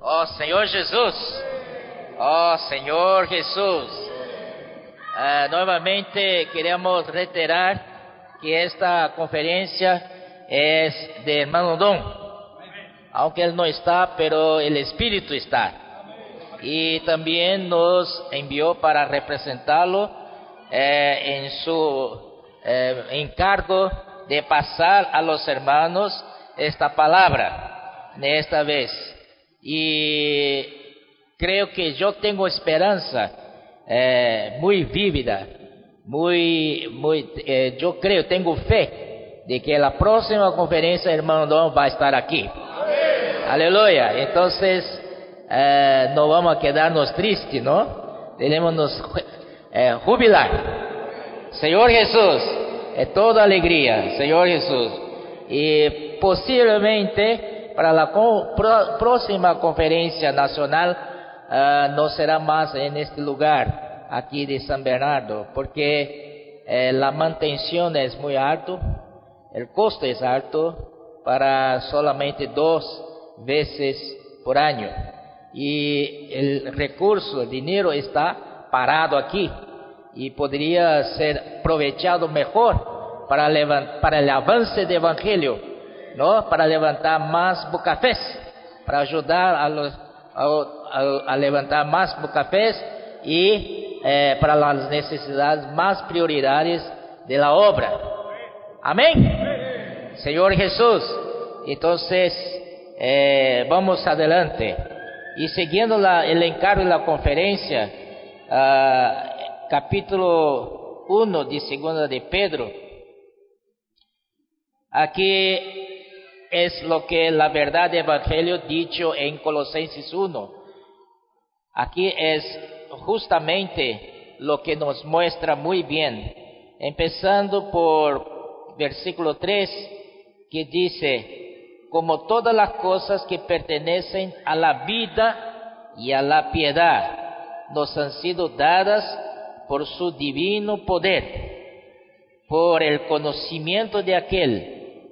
Oh Señor Jesús. Oh Señor Jesús. Uh, nuevamente queremos reiterar que esta conferencia es de hermano Don. Aunque él no está, pero el Espíritu está. Y también nos envió para representarlo eh, en su eh, encargo de pasar a los hermanos esta palabra esta vez. Y creo que yo tengo esperanza eh, muy vívida, muy, muy, eh, yo creo, tengo fe de que la próxima conferencia hermano Don va a estar aquí. Aleluya. Entonces, eh, no vamos a quedarnos tristes, ¿no? Tenemos nos eh, jubilar. Señor Jesús, es toda alegría, Señor Jesús. Y posiblemente para la próxima conferencia nacional uh, no será más en este lugar, aquí de San Bernardo, porque eh, la mantención es muy alto, el costo es alto para solamente dos veces por año. Y el recurso, el dinero está parado aquí y podría ser aprovechado mejor para el avance del Evangelio, Para levantar más bocafés, para ayudar a, los, a, a, levantar más bocafés y eh, para las necesidades más prioridades de la obra. Amén. Señor Jesús. Entonces, eh, vamos adelante. Y siguiendo la, el encargo de la uh, capítulo 1 de segunda de Pedro. Aquí es lo que la verdad del Evangelio dicho en Colosenses 1. Aquí es justamente lo que nos muestra muy bien, empezando por versículo 3, que dice, como todas las cosas que pertenecen a la vida y a la piedad nos han sido dadas por su divino poder, por el conocimiento de aquel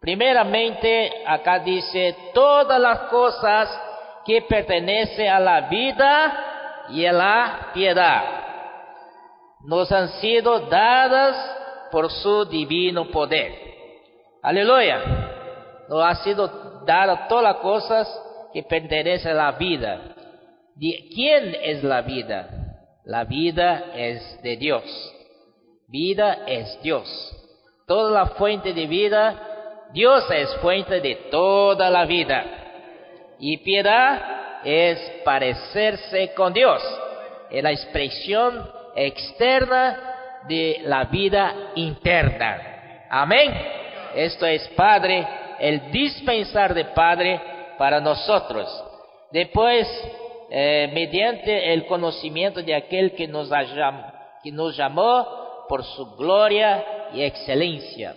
Primeramente, acá dice todas las cosas que pertenecen a la vida y a la piedad nos han sido dadas por su divino poder. Aleluya. Nos ha sido dada todas las cosas que pertenecen a la vida. ¿Quién es la vida? La vida es de Dios. Vida es Dios toda la fuente de vida, Dios es fuente de toda la vida. Y piedad es parecerse con Dios, es la expresión externa de la vida interna. Amén. Esto es Padre, el dispensar de Padre para nosotros. Después, eh, mediante el conocimiento de aquel que nos, que nos llamó por su gloria y excelencia.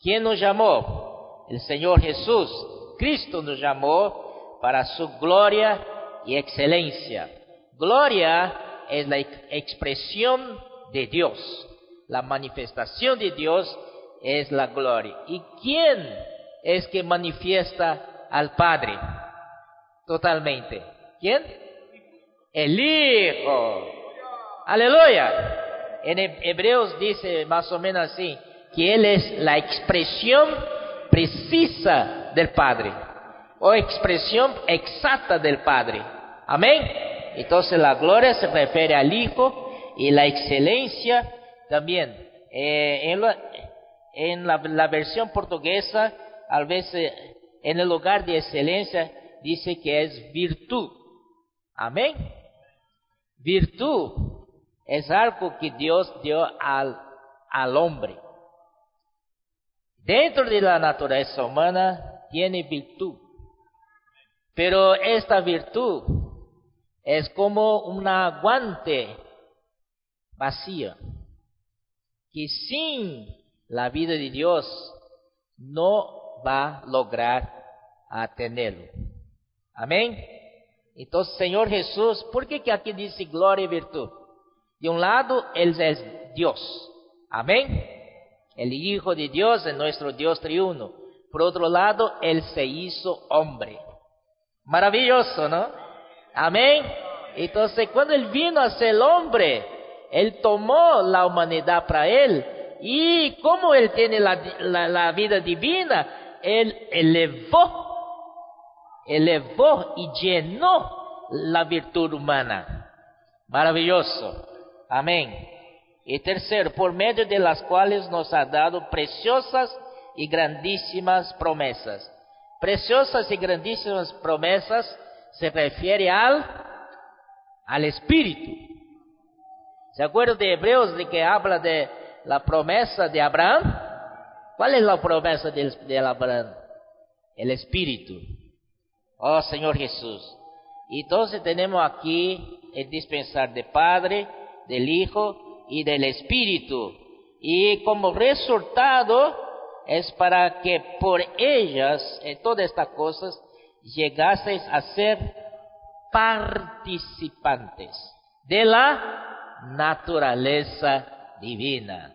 ¿Quién nos llamó? El Señor Jesús. Cristo nos llamó para su gloria y excelencia. Gloria es la expresión de Dios. La manifestación de Dios es la gloria. ¿Y quién es que manifiesta al Padre? Totalmente. ¿Quién? El Hijo. Aleluya. En Hebreos dice más o menos así, que Él es la expresión precisa del Padre, o expresión exacta del Padre. Amén. Entonces la gloria se refiere al Hijo y la excelencia también. Eh, en, la, versión portuguesa, a veces en el lugar de excelencia dice que es virtud. Amén. Virtud es algo que Dios dio al, al hombre. Dentro de la naturaleza humana tiene virtud. Pero esta virtud es como un guante vacía, que sin la vida de Dios no va a lograr a tenerlo. Amén. Entonces, Señor Jesús, ¿por qué aquí dice gloria y virtud? De un lado, Él es Dios. Amén. El Hijo de Dios es nuestro Dios triuno. Por otro lado, Él se hizo hombre. Maravilloso, ¿no? Amén. Entonces, cuando Él vino a ser hombre, Él tomó la humanidad para Él. Y como Él tiene la, la vida divina, Él elevó elevó y llenó la virtud humana. Maravilloso. Amén. Y tercero, por medio de las cuales nos ha dado preciosas y grandísimas promesas. Preciosas y grandísimas promesas se refiere al, al Espíritu. ¿Se acuerdan de Hebreos de que habla de la promesa de Abraham? ¿Cuál es la promesa de, Abraham? El Espíritu. Oh Señor Jesús. Entonces tenemos aquí el dispensar de Padre, del Hijo y del Espíritu. Y como resultado es para que por ellas, en todas estas cosas, llegaseis a ser participantes de la naturaleza divina.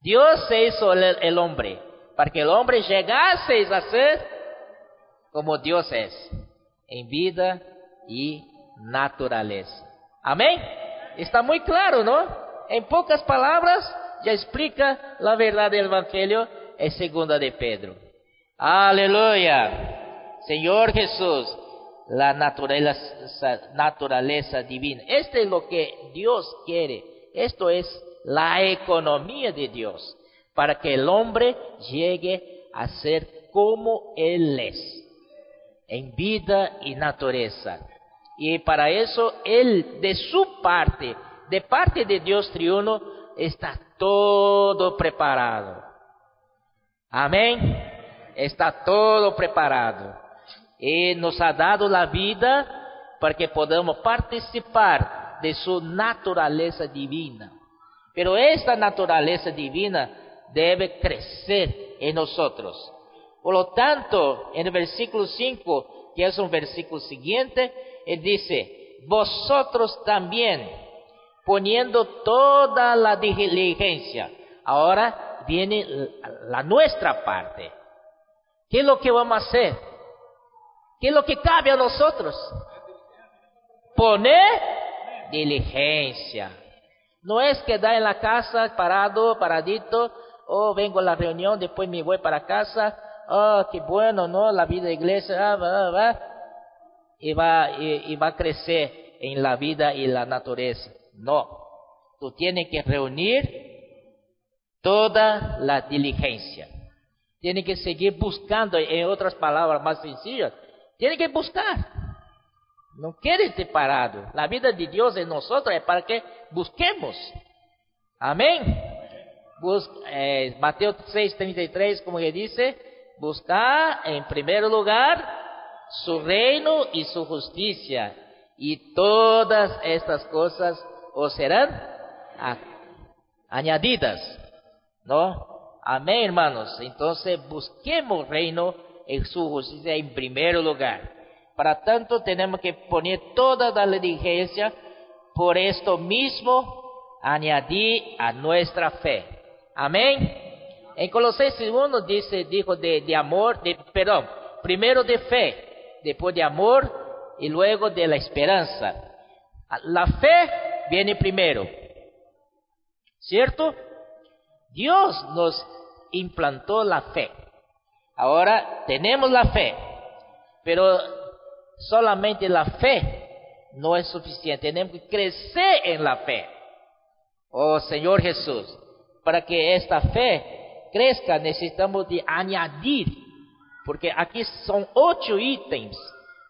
Dios se hizo el, hombre para que el hombre llegase a ser como Dios es, en vida y naturaleza. Amén. Está muy claro, ¿no? En pocas palabras ya explica la verdad del Evangelio en segunda de Pedro. Aleluya. Señor Jesús, la naturaleza, divina. Esto es lo que Dios quiere. Esto es la economía de Dios para que el hombre llegue a ser como Él es en vida y naturaleza. Y para eso Él, de su parte, de parte de Dios triuno, está todo preparado. Amén. Está todo preparado. Y nos ha dado la vida para que podamos participar de su naturaleza divina. Pero esta naturaleza divina debe crecer en nosotros. Por lo tanto, en el versículo 5, que es un versículo siguiente, él dice, vosotros también, poniendo toda la diligencia. Ahora viene la nuestra parte. ¿Qué es lo que vamos a hacer? ¿Qué es lo que cabe a nosotros? Poner diligencia. No es quedar en la casa parado, paradito, oh, vengo a la reunión, después me voy para casa, oh, qué bueno, ¿no? La vida de iglesia, ah, va, va, y va, y, y va a crecer en la vida y la naturaleza. No, tú tienes que reunir toda la diligencia. Tienes que seguir buscando, en otras palabras más sencillas, tienes que buscar. No quieres estar parado. La vida de Dios en nosotros es para que busquemos. Amén. Bus, eh, Mateo 6:33, como que dice, buscar en primer lugar su reino y su justicia, y todas estas cosas os serán añadidas. ¿No? Amén, hermanos. Entonces busquemos reino y su justicia en primer lugar. Para tanto tenemos que poner toda la diligencia por esto mismo añadir a nuestra fe. Amén. En Colosenses 1 dice, dijo de, de amor, de, perdón, primero de fe, después de amor y luego de la esperanza. La fe viene primero, ¿cierto? Dios nos implantó la fe. Ahora tenemos la fe, pero solamente la fe no es suficiente. Tenemos que crecer en la fe. Oh Señor Jesús, para que esta fe crezca, necesitamos de añadir, porque aquí son ocho ítems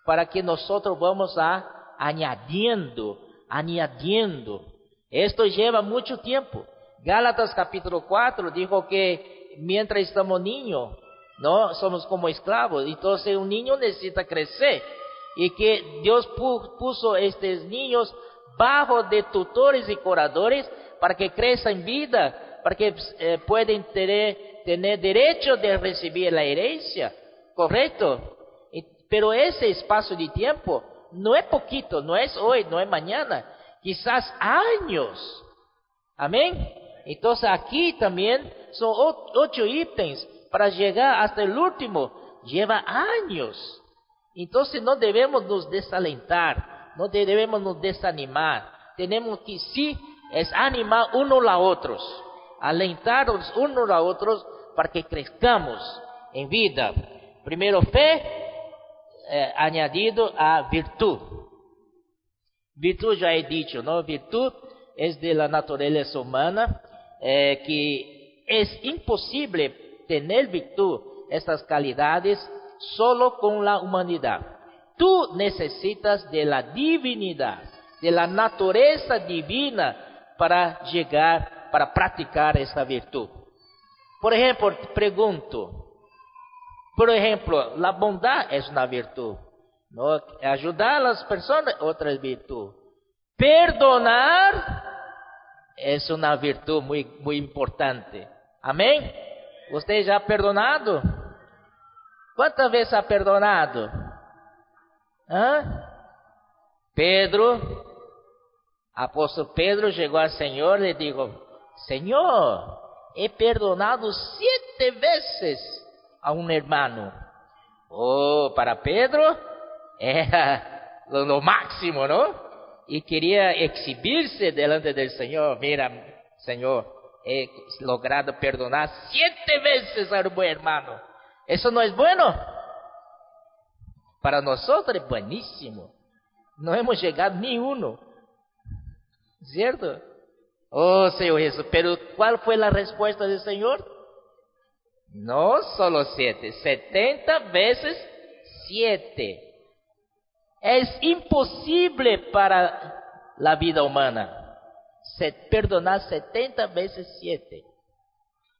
para que nosotros vamos a añadiendo, añadiendo. Esto lleva mucho tiempo. Gálatas capítulo 4 dijo que mientras estamos niños, no somos como esclavos, entonces un niño necesita crecer y que Dios puso estos niños bajo de tutores y curadores para que crezca en vida, para que eh, puedan tener, tener derecho de recibir la herencia, ¿correcto? pero ese espacio de tiempo no es poquito, no es hoy, no es mañana, quizás años. Amén. Entonces aquí también son ocho ítems para llegar hasta el último. Lleva años. Entonces no debemos nos desalentar, no debemos nos desanimar. Tenemos que sí es animar unos a otros, alentarnos unos a otros para que crezcamos en vida. Primero fe, eh, añadido a virtud. Virtud ya he dicho, ¿no? Virtud es de la naturaleza humana, eh, que es imposible tener virtud, estas calidades, solo con la humanidad. Tú necesitas de la divinidad, de la naturaleza divina para llegar, para practicar esta virtud. Por ejemplo, pregunto, por ejemplo, la bondad es una virtud. ¿no? Ayudar a las personas, otra virtud. Perdonar es una virtud muy, muy importante. Amén. ¿Usted ya ha perdonado? ¿Cuántas veces ha perdonado? ¿Ah? Pedro, apóstol Pedro llegó al Señor y le dijo, Señor, he perdonado siete veces a un hermano. Oh, para Pedro era lo, máximo, ¿no? Y quería exhibirse delante del Señor. Mira, Señor, he logrado perdonar siete veces a un hermano. Eso no es bueno. Para nosotros es buenísimo. No hemos llegado ni uno. ¿Cierto? Oh Señor Jesús, pero ¿cuál fue la respuesta del Señor? No solo siete, setenta veces siete. Es imposible para la vida humana perdonar setenta veces siete.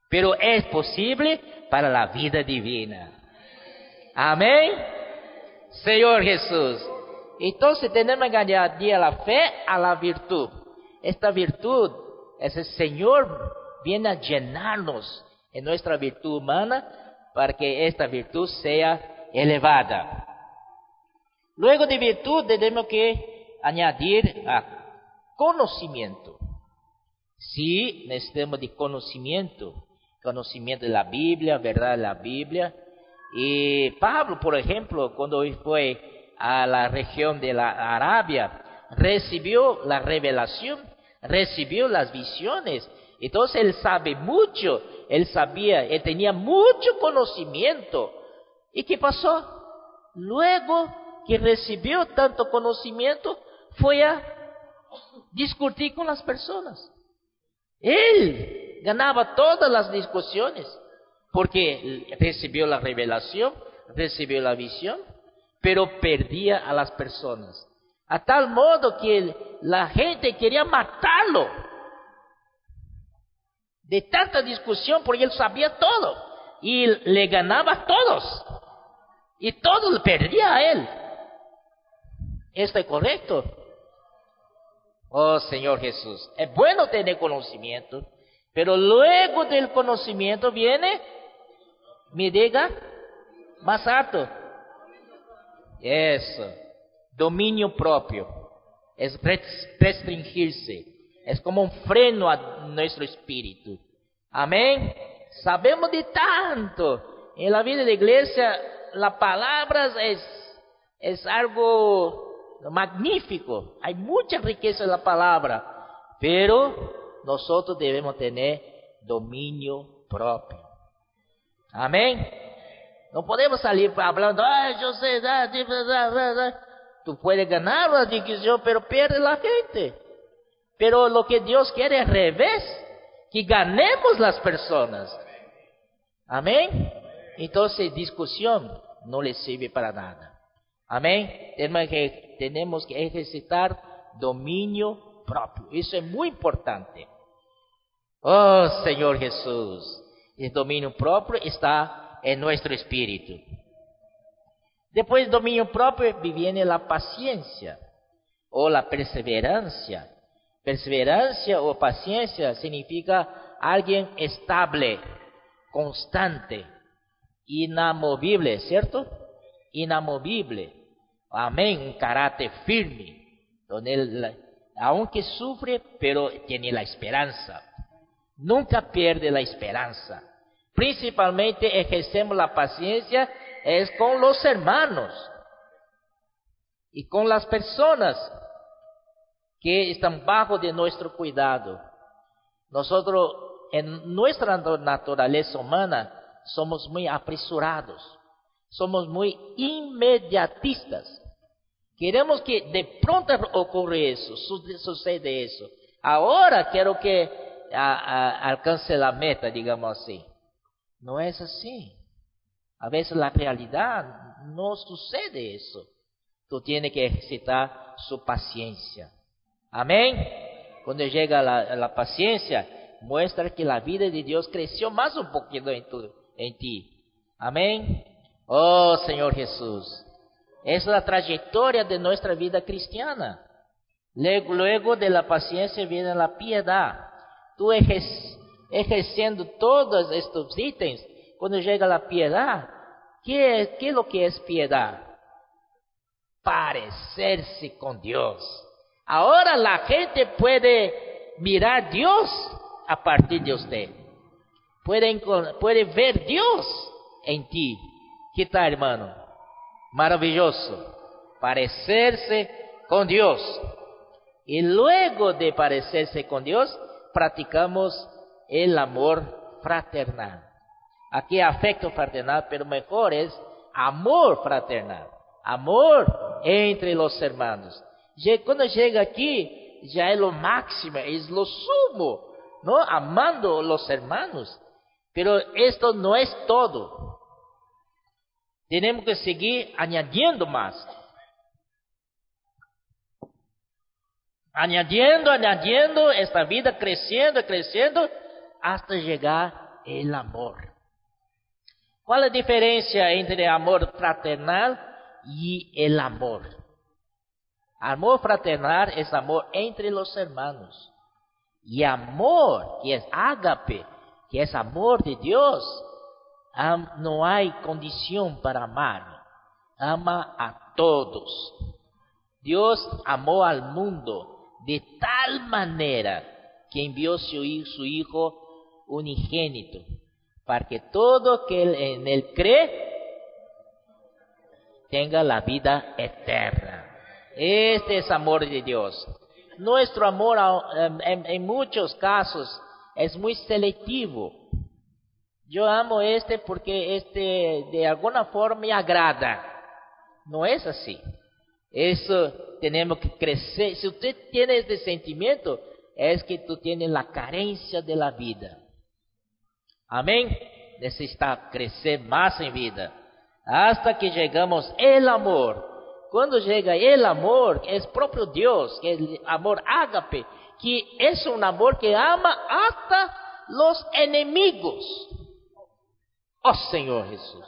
Pero es posible para la vida divina. Amén. Señor Jesús. Entonces tenemos que añadir la fe a la virtud. Esta virtud, ese Señor viene a llenarnos en nuestra virtud humana para que esta virtud sea elevada. Luego de virtud tenemos que añadir a conocimiento. Si necesitamos de conocimiento, conocimiento de la Biblia, verdad de la Biblia. Y Pablo, por ejemplo, cuando fue a la región de la Arabia, recibió la revelación, recibió las visiones. Entonces él sabe mucho él sabía, él tenía mucho conocimiento. ¿Y qué pasó? Luego que recibió tanto conocimiento, fue a discutir con las personas. Él ganaba todas las discusiones porque recibió la revelación, recibió la visión, pero perdía a las personas. A tal modo que la gente quería matarlo de tanta discusión porque él sabía todo y le ganaba a todos y todo le perdía a él. ¿Esto es correcto? Oh Señor Jesús, es bueno tener conocimiento, pero luego del conocimiento viene, me diga, más alto. Eso, dominio propio, es restringirse es como un freno a nuestro espíritu. Amén. Sabemos de tanto. En la vida de la iglesia, la palabra es, es algo magnífico. Hay mucha riqueza en la palabra. Pero nosotros debemos tener dominio propio. Amén. No podemos salir hablando, ah, yo sé. Tú puedes ganar la discusión, pero pierde la gente. Pero lo que Dios quiere es revés, que ganemos las personas. Amén. Entonces discusión no le sirve para nada. Amén. Tenemos que, tenemos que ejercitar dominio propio. Eso es muy importante. Oh Señor Jesús. El dominio propio está en nuestro espíritu. Después dominio propio viene la paciencia. o la perseverancia. Perseverancia o paciencia significa alguien estable, constante, inamovible, ¿cierto? Inamovible. Amén, un carácter firme, donde aunque sufre, pero tiene la esperanza. Nunca pierde la esperanza. Principalmente ejercemos la paciencia es con los hermanos y con las personas que están bajo de nuestro cuidado. Nosotros, en nuestra naturaleza humana, somos muy apresurados, somos muy inmediatistas. Queremos que de pronto ocurra eso, sucede eso. Ahora quiero que alcance la meta, digamos así. No es así. A veces la realidad no sucede eso. Tú tienes que ejercitar su paciencia. Amén. Cuando llega la, la paciencia, muestra que la vida de Dios creció más un poquito en, tu, en ti. Amén. Oh Señor Jesús. Esa es la trayectoria de nuestra vida cristiana. Luego, luego de la paciencia viene la piedad. Tú ejerciendo todos estos ítems, cuando llega la piedad, ¿qué qué es lo que es piedad? Parecerse con Dios. Ahora la gente puede mirar a Dios a partir de usted. Puede, ver Dios en ti. ¿Qué tal, hermano? Maravilloso. Parecerse con Dios. Y luego de parecerse con Dios, practicamos el amor fraternal. Aquí afecto fraternal, pero mejor es amor fraternal. Amor entre los hermanos. Cuando llega aquí, ya es lo máximo, es lo sumo, ¿no? Amando a los hermanos. Pero esto no es todo. Tenemos que seguir añadiendo más. Añadiendo, añadiendo, esta vida creciendo, creciendo, hasta llegar el amor. ¿Cuál es la diferencia entre amor fraternal y el amor? Amor fraternal es amor entre los hermanos. Y amor, que es ágape, que es amor de Dios, no hay condición para amar. Ama a todos. Dios amó al mundo de tal manera que envió su, su Hijo unigénito, para que todo que en él cree tenga la vida eterna. Este es amor de Dios. Nuestro amor en, muchos casos es muy selectivo. Yo amo este porque este de alguna forma me agrada. No es así. Eso tenemos que crecer. Si usted tiene este sentimiento, es que tú tienes la carencia de la vida. Amén. Necesita crecer más en vida. Hasta que llegamos el amor quando chega el amor, é o próprio Deus, que é amor ágape, que é um amor que ama hasta los enemigos. Oh, Senhor Jesus.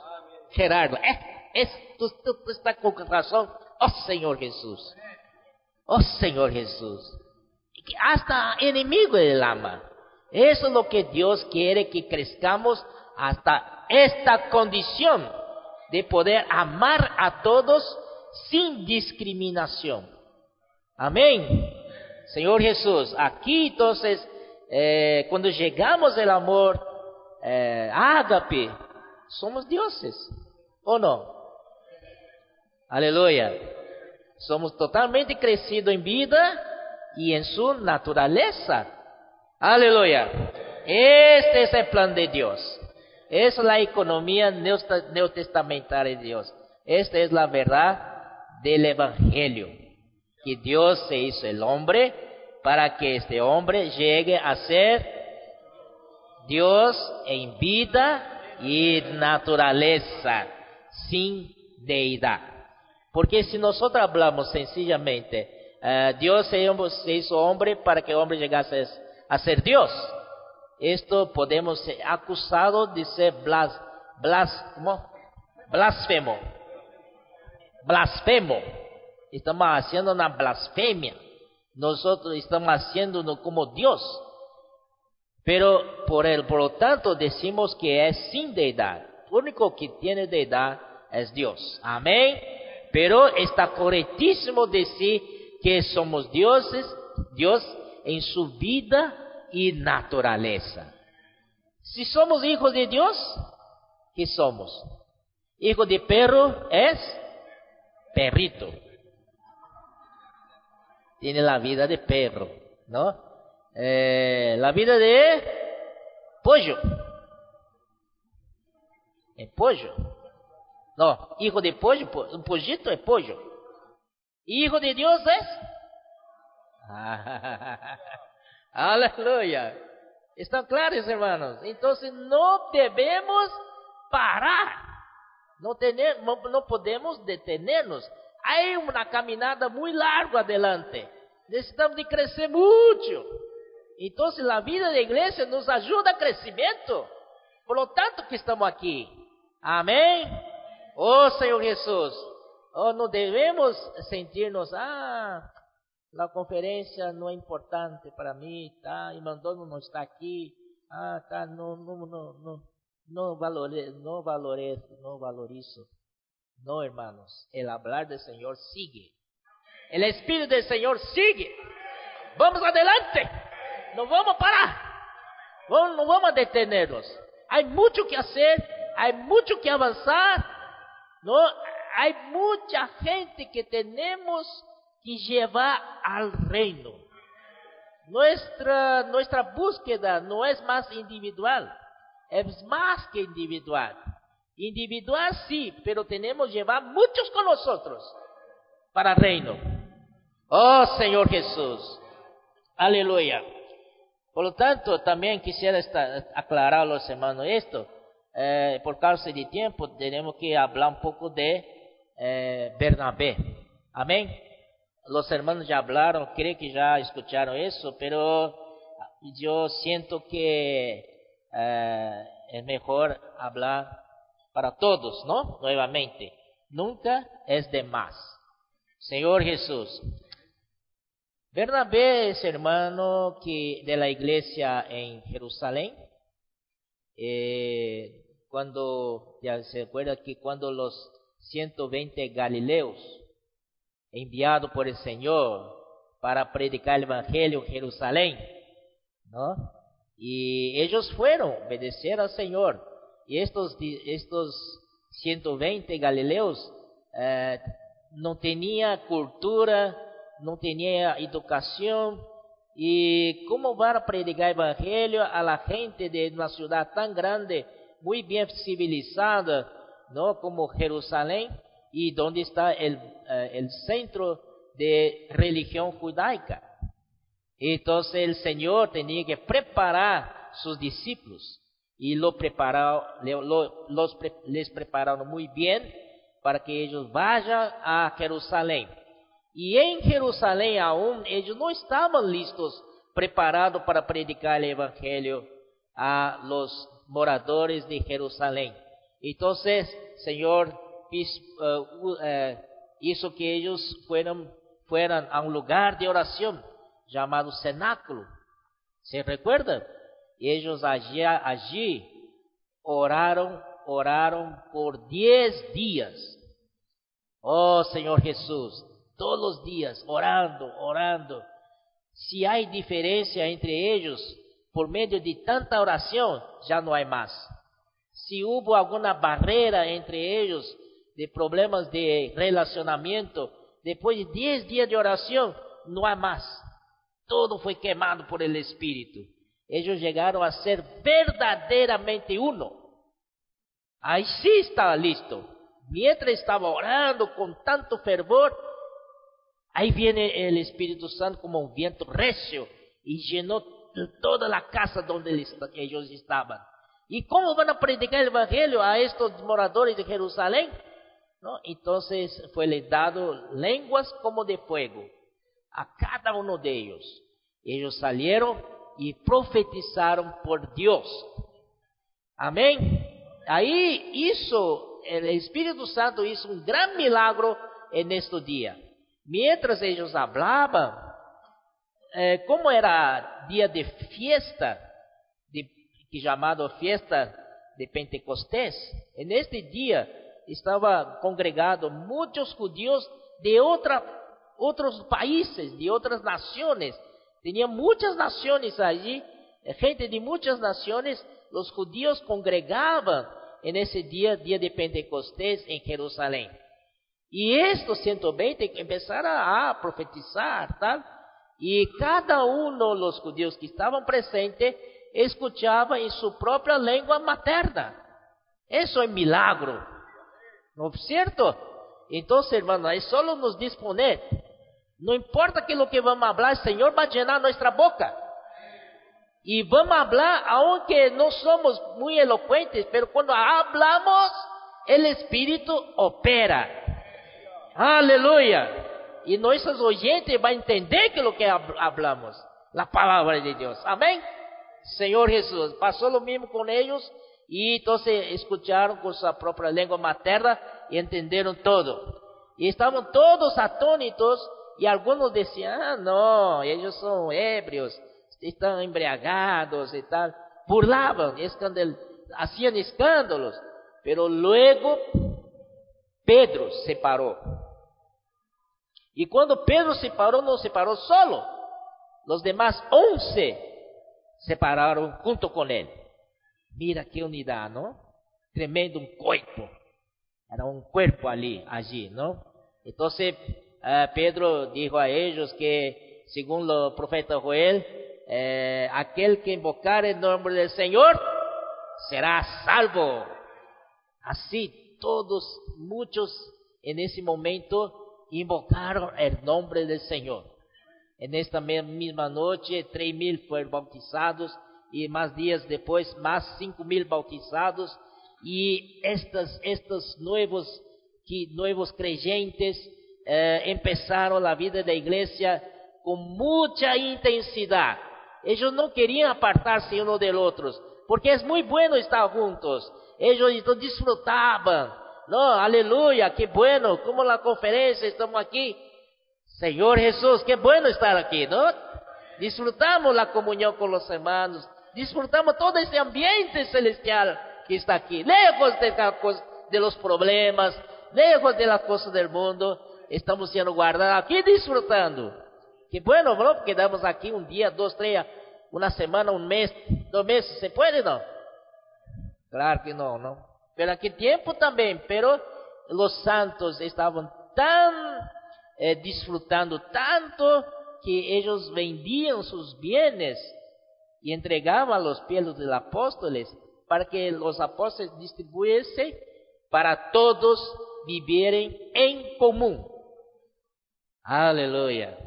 Gerardo, é, é, tu, tu está com. Ó oh, Senhor Jesus. Ó oh, Senhor Jesus. Hasta enemigo ele ama. Isso é o que Deus quer que crescamos hasta esta condição de poder amar a todos sin discriminación. Amén. Señor Jesús, aquí entonces, eh, cuando llegamos al amor eh, ágape, somos dioses, ¿o no? Aleluya. Somos totalmente crecidos en vida y en su naturaleza. Aleluya. Este es el plan de Dios. Es la economía neotestamentaria de Dios. Esta es la verdad del Evangelio, que Dios se hizo el hombre para que este hombre llegue a ser Dios en vida y naturaleza, sin deidad. Porque si nosotros hablamos sencillamente, uh, Dios se hizo hombre para que el hombre llegase a ser Dios, esto podemos ser acusados de ser blas, blas, blasfemo blasfemo. estamos haciendo una blasfemia. Nosotros estamos haciéndolo como Dios. Pero por, el, por lo tanto decimos que es sin deidad. Único que tiene deidad es Dios. Amén. Pero está correctísimo decir que somos dioses, Dios en su vida y naturaleza. Si somos hijos de Dios, ¿qué somos? Hijo de perro es perrito. Tiene la vida de perro, ¿no? Eh, la vida de pollo. Es pollo. No, hijo de pollo, un pollito es pollo. Hijo de Dios es. Aleluya. ¿Están claros, hermanos? Entonces no debemos parar. No, tener, no podemos detenernos. Hay una caminada muy larga adelante. Necesitamos de crecer mucho. Entonces la vida de iglesia nos ayuda a crecimiento. Por lo tanto que estamos aquí. Amén. Oh Senhor Jesus. Oh, não devemos sentir-nos, ah, a conferência não é importante para mim, tá? E mandando não está aqui, ah, tá, não, não, não, não, não valore, não valorizo, não valorizo. Não, hermanos, el hablar do Senhor sigue. El Espírito do Senhor sigue. Vamos adelante. Não vamos parar. Vamos, não vamos detenernos. Há muito que fazer, há muito que avançar. Não, há muita gente que temos que levar ao reino. Nuestra, nuestra búsqueda não é mais individual, é mais que individual. Individual sí, pero tenemos que llevar muchos con nosotros para el reino. Oh Señor Jesús. Aleluya. Por lo tanto, también quisiera aclarar a los hermanos esto. Eh, por causa de tiempo, tenemos que hablar un poco de eh, Bernabé. Amén. Los hermanos ya hablaron, creo que ya escucharon eso, pero yo siento que eh, es mejor hablar para todos, ¿no? Nuevamente, nunca es de más. Señor Jesús. Bernabé es hermano que de la iglesia en Jerusalén. Eh, cuando, ya se acuerda que cuando los 120 galileos enviados por el Señor para predicar el Evangelio en Jerusalén, ¿no? Y ellos fueron, obedecer al Señor. Y estos, estos 120 galileos eh, no tenían cultura, no tenían educación. ¿Y cómo van a predicar el Evangelio a la gente de una ciudad tan grande, muy bien civilizada, ¿no? como Jerusalén, y donde está el, eh, el centro de religión judaica? Entonces el Señor tenía que preparar sus discípulos y lo los, les prepararon muy bien para que ellos vayan a Jerusalén. Y en Jerusalén aún ellos no estaban listos, preparados para predicar el Evangelio a los moradores de Jerusalén. Entonces, Señor uh, hizo que ellos fueran a un lugar de oración llamado cenáculo. ¿Se recuerda? Ellos allí, allí oraron, oraron por diez días. Oh Señor Jesús, todos los días orando, orando. Si hay diferencia entre ellos por medio de tanta oración, ya no hay más. Si hubo alguna barrera entre ellos de problemas de relacionamiento, después de diez días de oración, no hay más. Todo fue quemado por el Espíritu. Ellos llegaron a ser verdaderamente uno. Ahí sí estaba listo. Mientras estaba orando con tanto fervor, ahí viene el Espíritu Santo como un viento recio y llenó toda la casa donde ellos estaban. ¿Y cómo van a predicar el Evangelio a estos moradores de Jerusalén? Entonces fue les dado lenguas como de fuego a cada uno de ellos. Ellos salieron y profetizaron por Dios. Amén. Ahí hizo, el Espíritu Santo hizo un gran milagro en este día. mientras ellos hablaban, eh, como era día de fiesta, de, que fiesta de Pentecostés, en este día estaba congregado muchos judíos de otra, otros países, de otras naciones. Tenía muchas naciones allí, eh, gente de muchas naciones, los judíos congregaban en ese día, día de Pentecostés en Jerusalén. Y estos 120 empezaron a profetizar, tal. Y cada uno de los judíos que estaban presentes escuchaba en su propia lengua materna. Eso es milagro. ¿No es cierto? Entonces, hermano, es solo nos disponer. No importa que lo que vamos a hablar, el Señor va a llenar nuestra boca. Y vamos a hablar, aunque no somos muy elocuentes, pero cuando hablamos, el Espíritu opera. Aleluya. Y nuestros oyentes van a entender que lo que hablamos, la palabra de Dios. Amén. Señor Jesús, pasó lo mismo con ellos y entonces escucharon con su propia lengua materna y entendieron todo. Y estaban todos atónitos y algunos decían, ah, no, ellos son ebrios, están embriagados y tal. Burlaban, hacían escándalos. Pero luego Pedro se paró. Y cuando Pedro se paró, no se paró solo. Los demás once se pararon junto con él. Mira qué unidad, ¿no? Tremendo cuerpo. Era un cuerpo allí, allí, ¿no? Entonces uh, Pedro dijo a ellos que, según el profeta Joel, eh, aquel que invocar el nombre del Señor será salvo. Así todos, muchos en ese momento invocaron el nombre del Señor. En esta misma noche, tres mil fueron bautizados y más días después, más cinco mil bautizados. Y estos, estos nuevos, nuevos creyentes eh, empezaron la vida de la iglesia con mucha intensidad. Ellos no querían apartarse uno del otro, porque es muy bueno estar juntos. Ellos disfrutaban. No, aleluya, qué bueno, como la conferencia, estamos aquí. Señor Jesús, qué bueno estar aquí, ¿no? Disfrutamos la comunión con los hermanos, disfrutamos todo este ambiente celestial que está aquí, lejos de los problemas, lejos de las cosas del mundo, estamos siendo guardados aquí disfrutando. Qué bueno, ¿no? Quedamos aquí un día, dos, tres, una semana, un mes, dos meses, ¿se puede, no? Claro que no, ¿no? Pero aquel tiempo también, pero los santos estaban tan eh, disfrutando tanto que ellos vendían sus bienes y entregaban a los pies de los apóstoles para que los apóstoles distribuyesen para todos vivieran en común. Aleluya.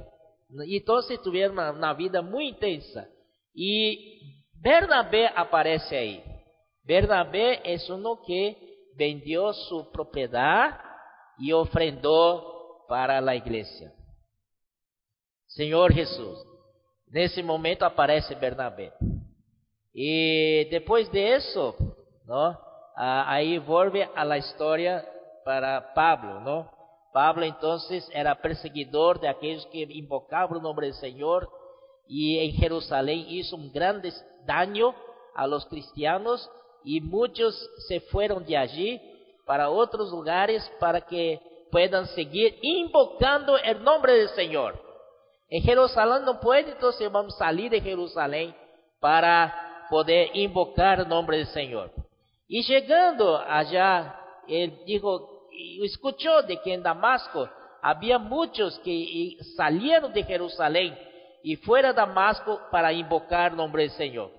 Y entonces tuvieron una, una vida muy intensa. Y Bernabé aparece ahí. Bernabé es uno que vendió su propiedad y ofrendó para la iglesia. Senhor Jesus. Nesse momento aparece Bernabé. E depois disso, não? aí volve a la história para Pablo, não? Pablo então era perseguidor de aqueles que invocavam o nome do Senhor e em Jerusalém hizo um grande daño a los cristianos e muitos se foram de allí para outros lugares para que puedan seguir invocando el nombre del Señor. En Jerusalén no puede, entonces vamos a salir de Jerusalén para poder invocar el nombre del Señor. Y llegando allá, él dijo, escuchó de que en Damasco había muchos que salieron de Jerusalén y fuera a Damasco para invocar el nombre del Señor.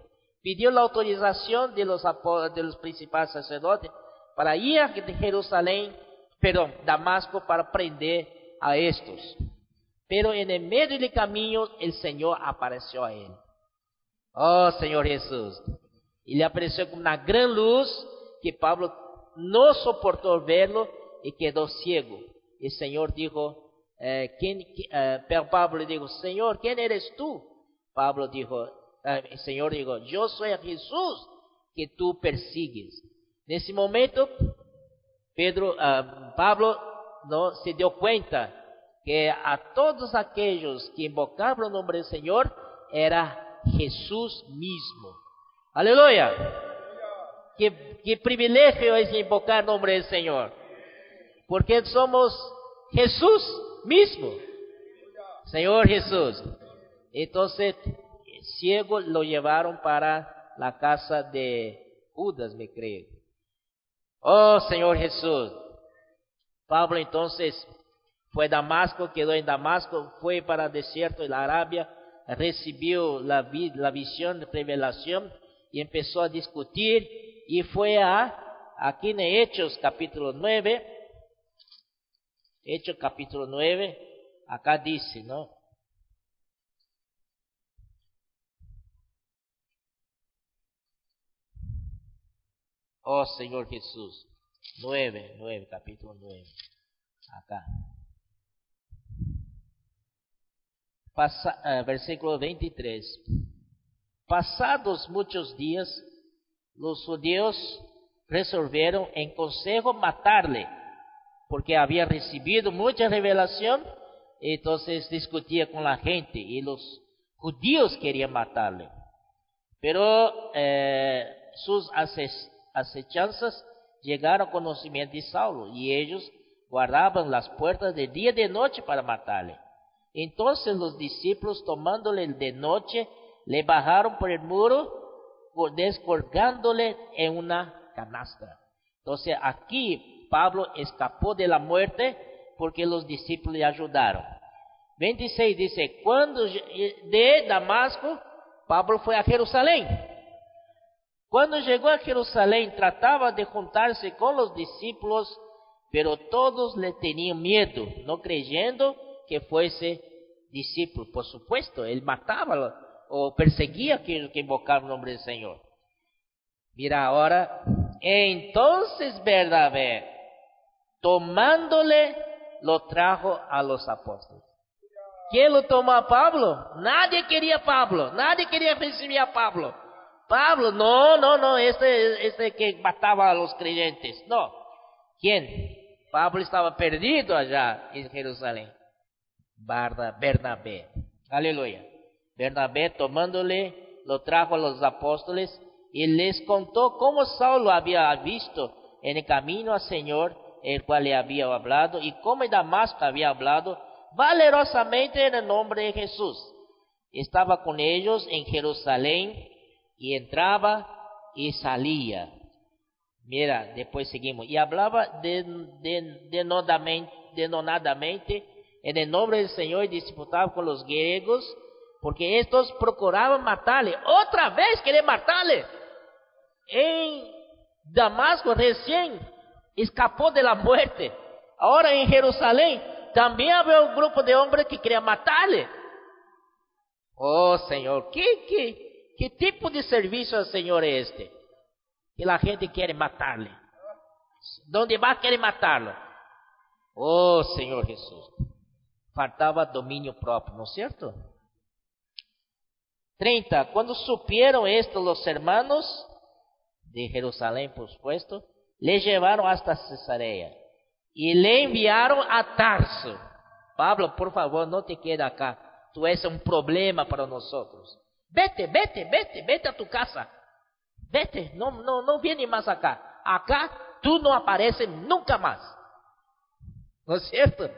Pidió la autorización de los, de los principales sacerdotes para ir a Jerusalén perdón, Damasco para prender a estos. Pero en el medio del camino el Señor apareció a él. Oh Señor Jesús. Y le apareció con una gran luz que Pablo no soportó verlo y quedó ciego. El Señor dijo, eh, ¿quién, eh, Pablo dijo, Señor, ¿quién eres tú? Pablo dijo, eh, el Señor dijo, yo soy Jesús que tú persigues. En ese momento Pedro, uh, Pablo no se dio cuenta que a todos aquellos que invocaban el nombre del Señor era Jesús mismo. Aleluya. Qué, qué privilegio es invocar el nombre del Señor. Porque somos Jesús mismo. Señor Jesús. Entonces, ciego lo llevaron para la casa de Judas, me creo. Oh Señor Jesús. Pablo entonces fue a Damasco, quedó en Damasco, fue para el desierto de la Arabia, recibió la, la visión, revelación y empezó a discutir y fue a, aquí en Hechos capítulo 9, Hechos capítulo 9, acá dice, ¿no? Oh Señor Jesús. 9, 9, capítulo 9. Acá. Pasa, uh, versículo 23. Pasados muchos días, los judíos resolvieron en consejo matarle, porque había recibido mucha revelación, entonces discutía con la gente y los judíos querían matarle. Pero eh, sus acechanzas llegaron al conocimiento de Saulo y ellos guardaban las puertas de día y de noche para matarle. Entonces los discípulos tomándole de noche le bajaron por el muro descolgándole en una canastra. Entonces aquí Pablo escapó de la muerte porque los discípulos le ayudaron. 26 dice, cuando de Damasco, Pablo fue a Jerusalén. Cuando llegó a Jerusalén trataba de juntarse con los discípulos, pero todos le tenían miedo, no creyendo que fuese discípulo. Por supuesto, él mataba o perseguía a aquellos que invocaban el nombre del Señor. Mira ahora, entonces Bernabé, tomándole, lo trajo a los apóstoles. ¿Quién lo tomó a Pablo? Nadie quería a Pablo, nadie quería recibir a Pablo. Pablo, no, no, no, este, este que mataba a los creyentes. No. ¿Quién? Pablo estaba perdido allá en Jerusalén. Bernabé. Aleluya. Bernabé tomándole, lo trajo a los apóstoles y les contó cómo Saulo había visto en el camino al Señor, el cual le había hablado, y cómo Damasco había hablado valerosamente en el nombre de Jesús. Estaba con ellos en Jerusalén y entraba y salía. Mira, después seguimos. Y hablaba de, denodadamente en el nombre del Señor y disputaba con los griegos, porque estos procuraban matarle. Otra vez querían matarle. En Damasco recién escapó de la muerte. Ahora en Jerusalén también había un grupo de hombres que querían matarle. Oh Señor, ¿qué, qué, ¿Qué tipo de servicio al Señor es este? Que la gente quiere matarle. ¿Dónde va quiere matarlo? Oh Señor Jesús. Faltaba dominio propio, ¿no es cierto? 30. Cuando supieron esto los hermanos de Jerusalén, por supuesto, le llevaron hasta Cesarea y le enviaron a Tarso. Pablo, por favor, no te quedes acá. Tú eres un problema para nosotros. Vete, vete, vete, vete a tu casa. Vete, no, no, no viene más acá. Acá tú no apareces nunca más. ¿No es cierto?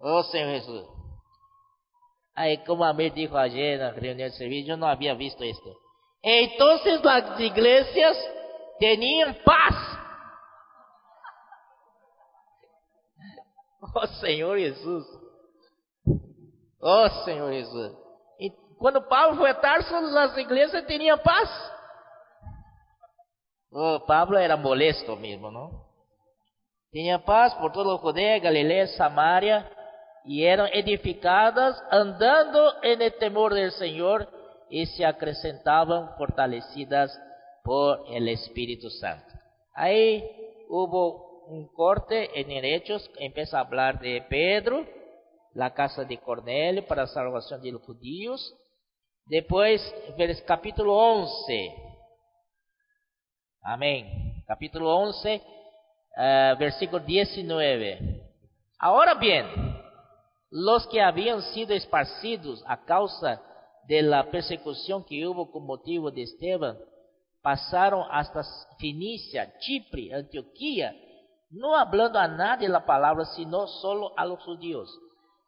Oh Señor Jesús. Ahí como a mí dijo ayer en la reunión de servicio, yo no había visto esto. Entonces las iglesias tenían paz. Oh Señor Jesús. Oh Señor Jesús. Cuando Pablo fue a Tarso, las iglesias tenían paz. Oh, Pablo era molesto mismo, ¿no? Tenía paz por todo Judea, Galilea, Samaria, y eran edificadas andando en el temor del Señor y se acrecentaban fortalecidas por el Espíritu Santo. Ahí hubo un corte en el empieza a hablar de Pedro, la casa de Cornelio para la salvación de los judíos, Después, capítulo 11. Amén. Capítulo 11, uh, versículo 19. Ahora bien, los que habían sido esparcidos a causa de la persecución que hubo con motivo de Esteban, pasaron hasta Finicia, Chipre, Antioquía, no hablando a nadie la palabra, sino solo a los judíos.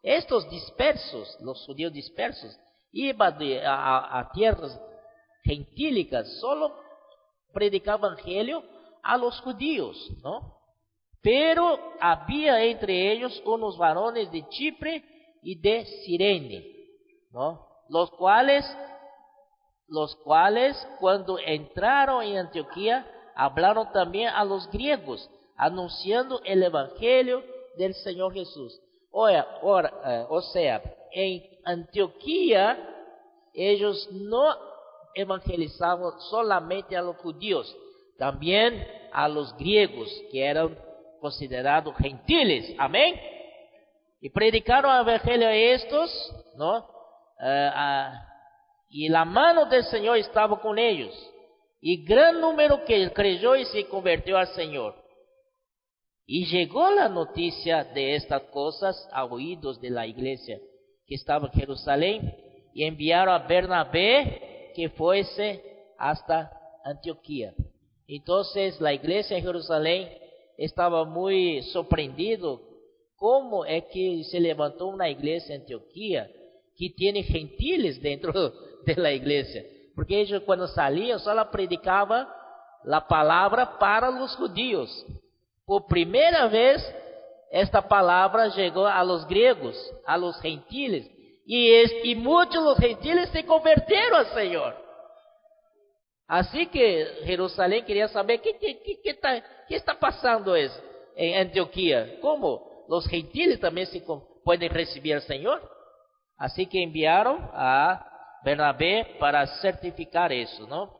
Estos dispersos, los judíos dispersos, iban a, tierras gentílicas, solo predicaban evangelio a los judíos, ¿no? Pero había entre ellos unos varones de Chipre y de Sirene, ¿no? Los cuales, los cuales cuando entraron en Antioquía, hablaron también a los griegos, anunciando el evangelio del Señor Jesús. Eh, o sea, en Antioquía ellos no evangelizaban solamente a los judíos, también a los griegos que eran considerados gentiles. Amén. Y predicaron el evangelio a estos, ¿no? Eh, y la mano del Señor estaba con ellos. Y gran número que creyó y se convirtió al Señor. Y llegó la noticia de estas cosas a oídos de la iglesia que estaba en Jerusalén y enviaron a Bernabé que fuese hasta Antioquía. Entonces la iglesia en Jerusalén estaba muy sorprendido cómo es que se levantó una iglesia en Antioquía que tiene gentiles dentro de la iglesia. Porque ellos cuando salían solo predicaban la palabra para los judíos. Por primera vez, esta palabra llegó a los griegos, a los gentiles. Y, es, y muchos los gentiles se convirtieron al Señor. Así que Jerusalén quería saber qué, qué, qué, qué está, qué está pasando es en Antioquía. ¿Cómo los gentiles también se pueden recibir al Señor? Así que enviaron a Bernabé para certificar eso, ¿no?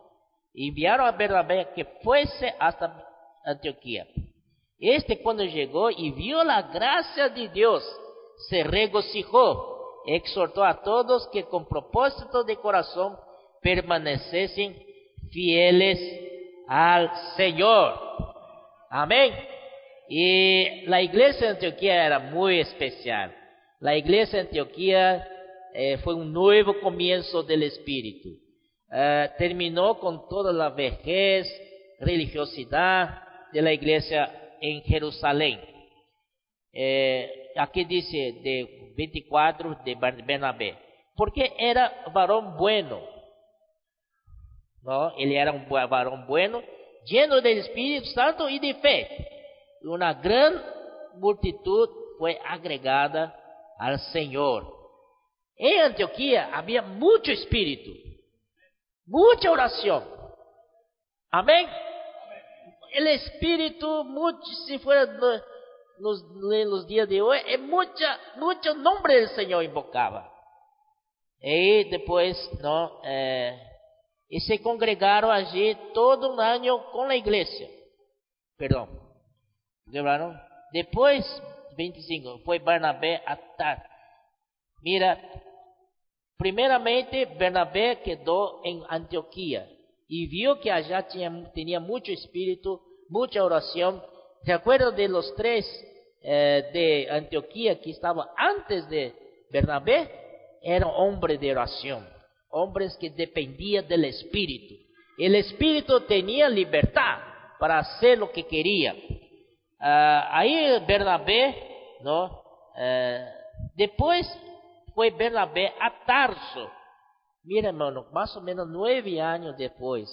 Enviaron a Bernabé que fuese hasta Antioquía. Este cuando llegó y vio la gracia de Dios, se regocijó, exhortó a todos que con propósito de corazón permaneciesen fieles al Señor. Amén. Y la iglesia de Antioquía era muy especial. La iglesia de Antioquía eh, fue un nuevo comienzo del Espíritu. Eh, terminó con toda la vejez, religiosidad de la iglesia en Jerusalén. Eh, aquí dice de 24 de Bernabé, porque era varón bueno, ¿no? Él era un varón bueno, lleno del Espíritu Santo y de fe. Una gran multitud fue agregada al Señor. En Antioquía había mucho espíritu, mucha oración. Amén el espíritu, mucho, si fuera los, los días de hoy, es mucha, mucho nombre del Señor invocaba. Y después, ¿no? Eh, y se congregaron allí todo un año con la iglesia. Perdón. ¿Llevaron? Después, 25, fue Bernabé a Tar. Mira, primeramente Bernabé quedó en Antioquía y vio que allá tenía mucho espíritu, mucha oración. ¿Se acuerdan de los tres eh, de Antioquía que estaban antes de Bernabé? Eran hombres de oración, hombres que dependían del espíritu. El espíritu tenía libertad para hacer lo que quería. Ah, ahí Bernabé, ¿no? Eh, después fue Bernabé a Tarso Mira, hermano, más o menos nueve años después,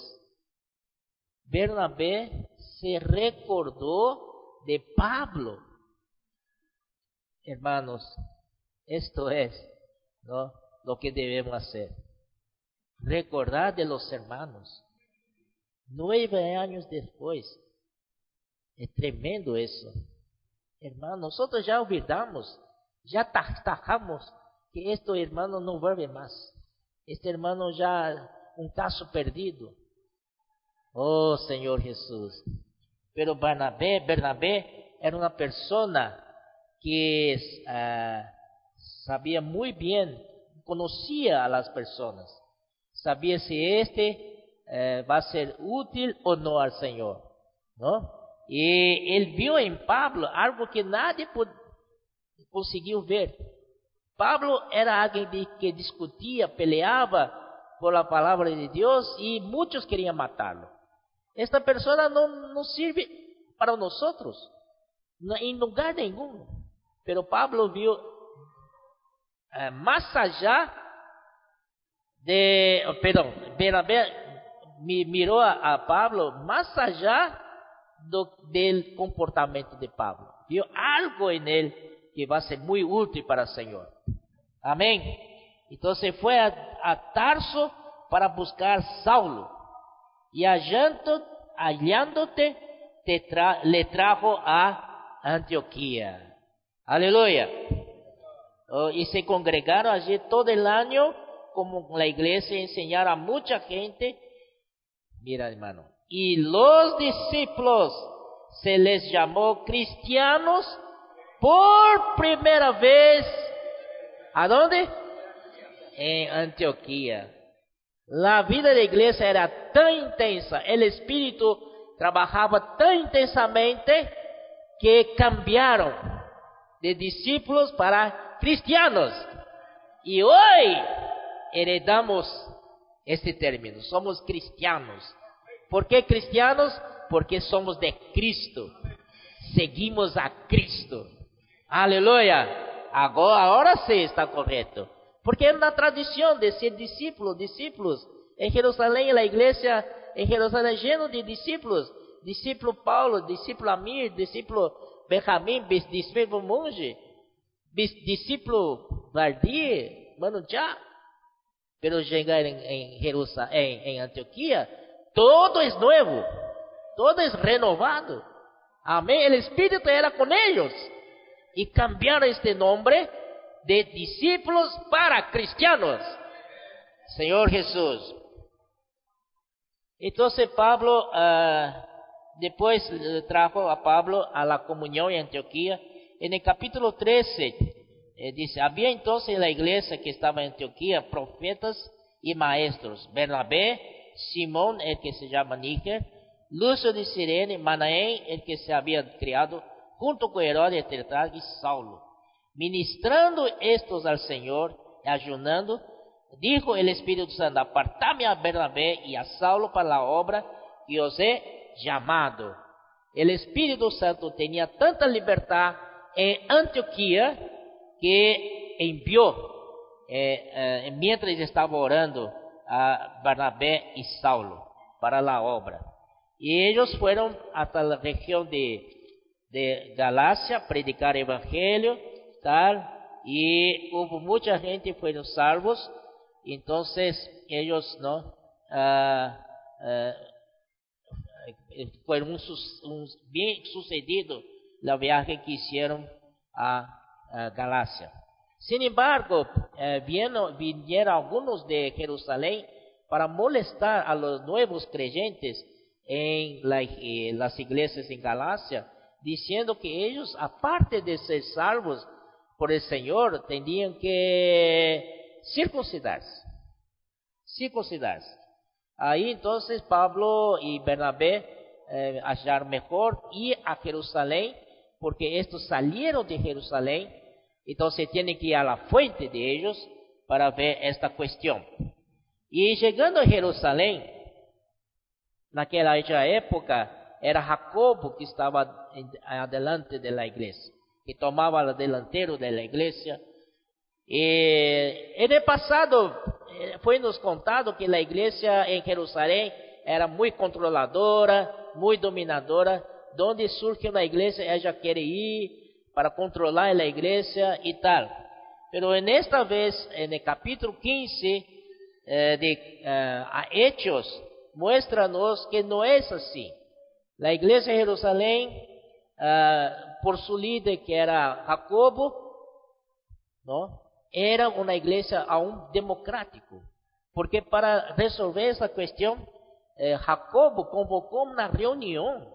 Bernabé se recordó de Pablo. Hermanos, esto es ¿no? lo que debemos hacer. Recordar de los hermanos. Nueve años después. Es tremendo eso. Hermano, nosotros ya olvidamos, ya tajamos que esto hermano no vuelve más. Este hermano ya un caso perdido. Oh Señor Jesús. Pero Bernabé, Bernabé era una persona que uh, sabía muy bien, conocía a las personas, sabía si este uh, va a ser útil o no al Señor, ¿no? Y él vio en Pablo algo que nadie consiguió ver. Pablo era alguien que discutía, peleaba por la palabra de Dios y muchos querían matarlo. Esta persona no, no sirve para nosotros, en lugar ninguno. Pero Pablo vio eh, más allá de, perdón, miró a, Pablo más allá del comportamiento de Pablo. Vio algo en él que va a ser muy útil para el Señor. Amén. Entonces fue a, Tarso para buscar Saulo. Y hallándote, te le trajo a Antioquía. Aleluya. Oh, y se congregaron allí todo el año como la iglesia enseñar a mucha gente. Mira, hermano. Y los discípulos se les llamó cristianos por primera vez. ¿A dónde? En Antioquía. La vida de la iglesia era tan intensa, el espíritu trabajaba tan intensamente que cambiaron de discípulos para cristianos. Y hoy heredamos este término, somos cristianos. ¿Por qué cristianos? Porque somos de Cristo. Seguimos a Cristo. Aleluya. Agora, ahora sí está correcto. Porque era una tradición de ser discípulos, discípulos. En Jerusalén, la iglesia en Jerusalén lleno de discípulos. Discípulo Paulo, discípulo Amir, discípulo Benjamín, discípulo Monge, discípulo Vardir, Mano já. Pero llegar en, en Jerusalén, en, en Antioquía, todo es nuevo, todo es renovado. Amén. El Espíritu era con ellos. Y cambiaron este nombre de discípulos para cristianos. Señor Jesús. Entonces Pablo, uh, después trajo a Pablo a la comunión en Antioquía. En el capítulo 13 eh, dice, había entonces en la iglesia que estaba en Antioquía profetas y maestros, Bernabé, Simón, el que se llama Níger, Lucio de Sirene, Manaén, el que se había criado junto con Herodes Tetrarca y Saulo. Ministrando estos al Señor y ayunando, dijo el Espíritu Santo, apartame a Bernabé y a Saulo para la obra que os he llamado. El Espíritu Santo tenía tanta libertad en Antioquía que envió eh, eh, mientras estaba orando a Barnabé y Saulo para la obra. Y ellos fueron hasta la región de, de Galacia, predicar evangelio, tal, y hubo mucha gente fueron salvos, entonces ellos no uh, uh, fueron un, bien sucedido la viaje que hicieron a Galácia. Sin embargo, eh, vieron, vinieron algunos de Jerusalén para molestar a los nuevos creyentes en eh, las iglesias en Galacia, diciendo que ellos, aparte de ser salvos por el Señor, tenían que circuncidarse. Circuncidarse. Ahí entonces Pablo y Bernabé eh, mejor ir a Jerusalén, porque estos salieron de Jerusalén entonces tiene que ir a la fuente de ellos para ver esta cuestión. Y llegando a Jerusalén, naquela época, era Jacobo que estaba adelante de la iglesia, que tomaba el delantero de la iglesia. Y en el pasado eh, fue nos contado que la iglesia en Jerusalén era muy controladora, muy dominadora. Donde surge una iglesia, ella quiere ir para controlar la iglesia y tal. Pero en esta vez, en el capítulo 15 eh, de eh, Hechos, muéstranos que no es así. La iglesia de Jerusalén, eh, por su líder que era Jacobo, ¿no? era una iglesia aún democrático. Porque para resolver esa cuestión, Jacobo convocó una reunión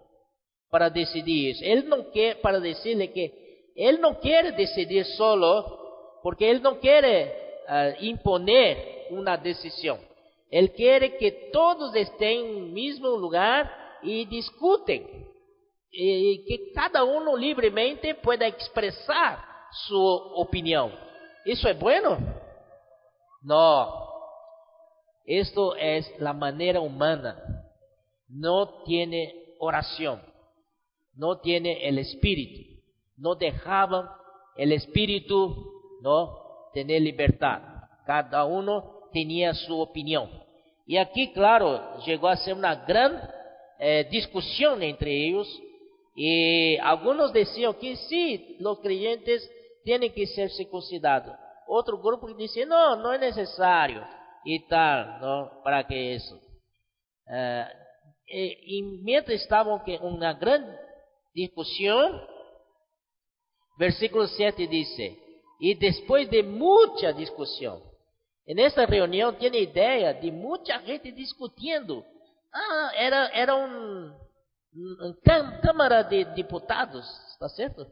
para decidir eso. Él no quiere, para decirle que él no quiere decidir solo porque Él no quiere uh, imponer una decisión. Él quiere que todos estén en el mismo lugar y discuten. Y que cada uno libremente pueda expresar su opinión. ¿Eso es bueno? No. Esto es la manera humana. No tiene oración. No tiene el espíritu. No dejaban el espíritu, no tener libertad. Cada uno tenía su opinión. Y aquí, claro, llegó a ser una gran eh, discusión entre ellos. Y algunos decían que sí, los creyentes tienen que ser circuncidados. Otro grupo dice, no, no es necesario. Y tal, ¿no? ¿Para qué eso? Eh, y mientras estaban en una gran discusión, versículo 7 dice, y después de mucha discusión, en esta reunión tiene idea de mucha gente discutiendo. Ah, era, era un, cámara de diputados, ¿está cierto?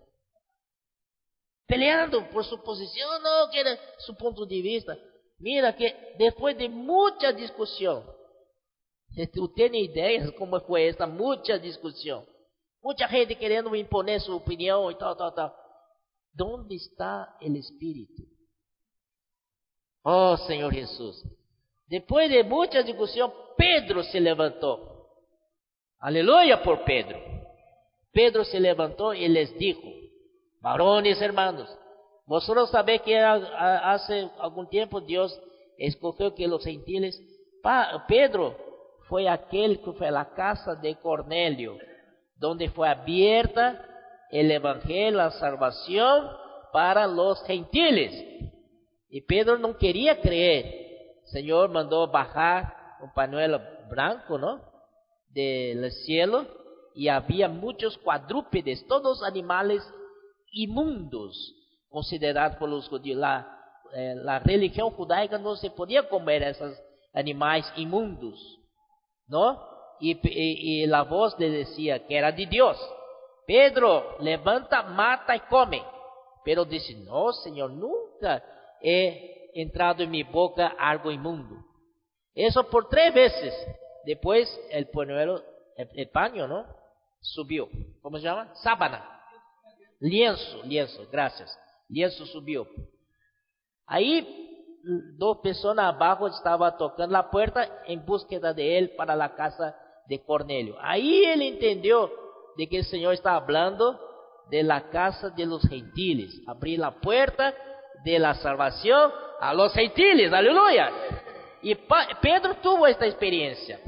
Peleando por su posición, no, que era su punto de vista. Mira que después de mucha discusión, tú tienes ideas cómo fue esta mucha discusión. Mucha gente queriendo imponer su opinión y tal, tal, tal. ¿Dónde está el Espíritu? Oh Señor Jesús. Después de mucha discusión, Pedro se levantó. Aleluya por Pedro. Pedro se levantó y les dijo, varones hermanos, vosotros sabéis que hace algún tiempo Dios escogió que los gentiles, Pedro fue aquel que a la casa de Cornelio, donde fue abierta el evangelio, la salvación para los gentiles. Y Pedro no quería creer. El Señor mandó bajar un pañuelo blanco, ¿no? Del cielo y había muchos cuadrúpedes, todos animales inmundos, considerados por los judíos. La, eh, la religión judaica no se podía comer esos animales inmundos, ¿no? Y, y, y la voz le decía que era de Dios. Pedro, levanta, mata y come. Pero dice, no, Señor, nunca he entrado en mi boca algo inmundo. Eso por tres veces. Después el pañuelo, el, paño, ¿no? Subió. ¿Cómo se llama? Sábana. Lienzo, lienzo, gracias. Lienzo subió. Ahí dos personas abajo estaban tocando la puerta en búsqueda de él para la casa de Cornelio. Ahí él entendió de que el Señor está hablando de la casa de los gentiles. Abrir la puerta de la salvación a los gentiles. Aleluya. Y Pedro tuvo esta experiencia.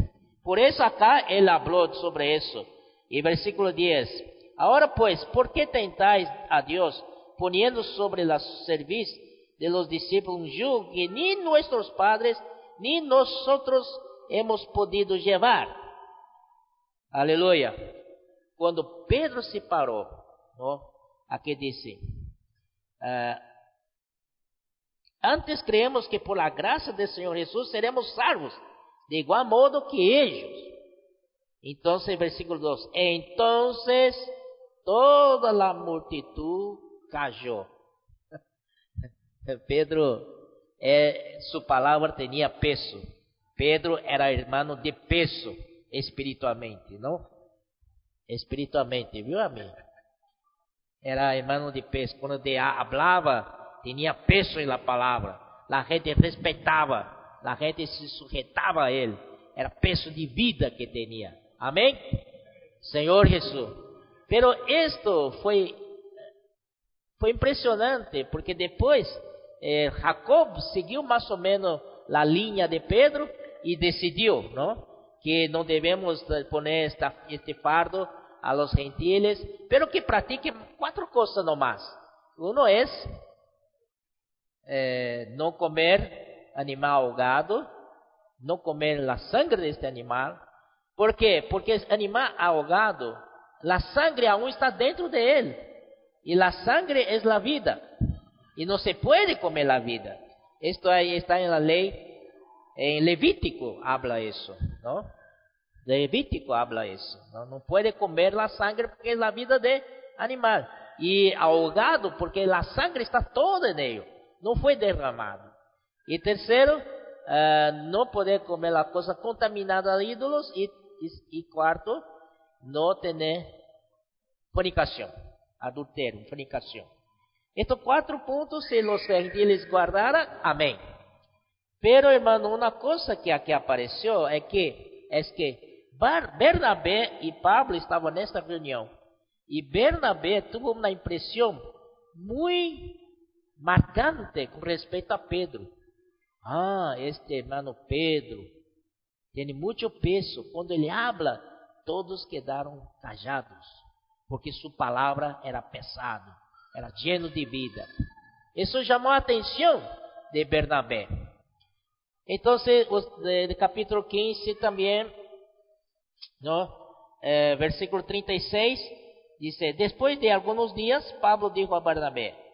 Por eso acá él habló sobre eso. Y versículo 10. Ahora pues, ¿por qué tentáis a Dios poniendo sobre la cerviz de los discípulos un yugo que ni nuestros padres ni nosotros hemos podido llevar? Aleluya. Cuando Pedro se paró, ¿no? aquí dice, uh, antes creemos que por la gracia del Señor Jesús seremos salvos, de igual modo que ellos. Entonces, versículo 2, entonces toda la multitud cayó. Pedro, eh, su palabra tenía peso. Pedro era hermano de peso espiritualmente, ¿no? espiritualmente, viu, amigo? Era hermano de peso. Quando de hablava, tinha peso na palavra. A gente respeitava, a gente se sujeitava a ele. Era peso de vida que tinha. Amém? Senhor Jesus. Pero esto foi foi impressionante, porque depois eh, Jacob seguiu mais ou menos a linha de Pedro e decidiu, não? Que não devemos poner esta, este fardo a los gentiles, pero que practiquen cuatro cosas nomás. Uno es eh, no comer animal ahogado, no comer la sangre de este animal. ¿Por qué? Porque el animal ahogado, la sangre aún está dentro de él. Y la sangre es la vida. Y no se puede comer la vida. Esto ahí está en la ley, en Levítico habla eso, ¿no? Levítico habla eso. No, puede comer la sangre porque es la vida de animal. Y ahogado porque la sangre está toda en ello. No fue derramado. Y tercero, uh, no poder comer la cosa contaminada de ídolos. Y, y, y cuarto, no tener fornicación, adulterio, fornicación. Estos cuatro puntos, si los gentiles guardaran, amén. Pero hermano, una cosa que aquí apareció es que, es que Bernabé y Pablo estaban en esta reunión. Y Bernabé tuvo una impresión muy marcante con respecto a Pedro. Ah, este hermano Pedro tiene mucho peso. Cuando ele habla, todos quedaram callados, porque sua palavra era pesado, era lleno de vida. Isso chamou a atenção de Bernabé. Então, no capítulo 15 também, no, eh, versículo 36, diz: Depois de alguns dias, Pablo dijo a Bernabé: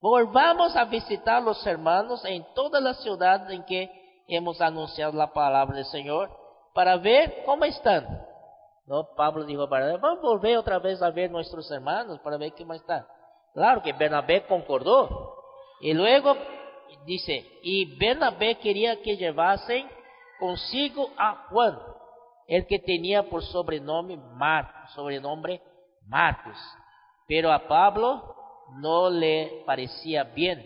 Volvamos a visitar los hermanos en todas las ciudades en que hemos anunciado la palabra del Señor para ver cómo están. No, Pablo dijo a Bernabé, vamos volver otra vez a ver nuestros hermanos para ver cómo están. Claro que Bernabé concordó. Y luego dice, y Bernabé quería que llevasen consigo a Juan, el que tenía por sobrenombre Marcos, sobrenombre Marcos. Pero a Pablo no le parecía bien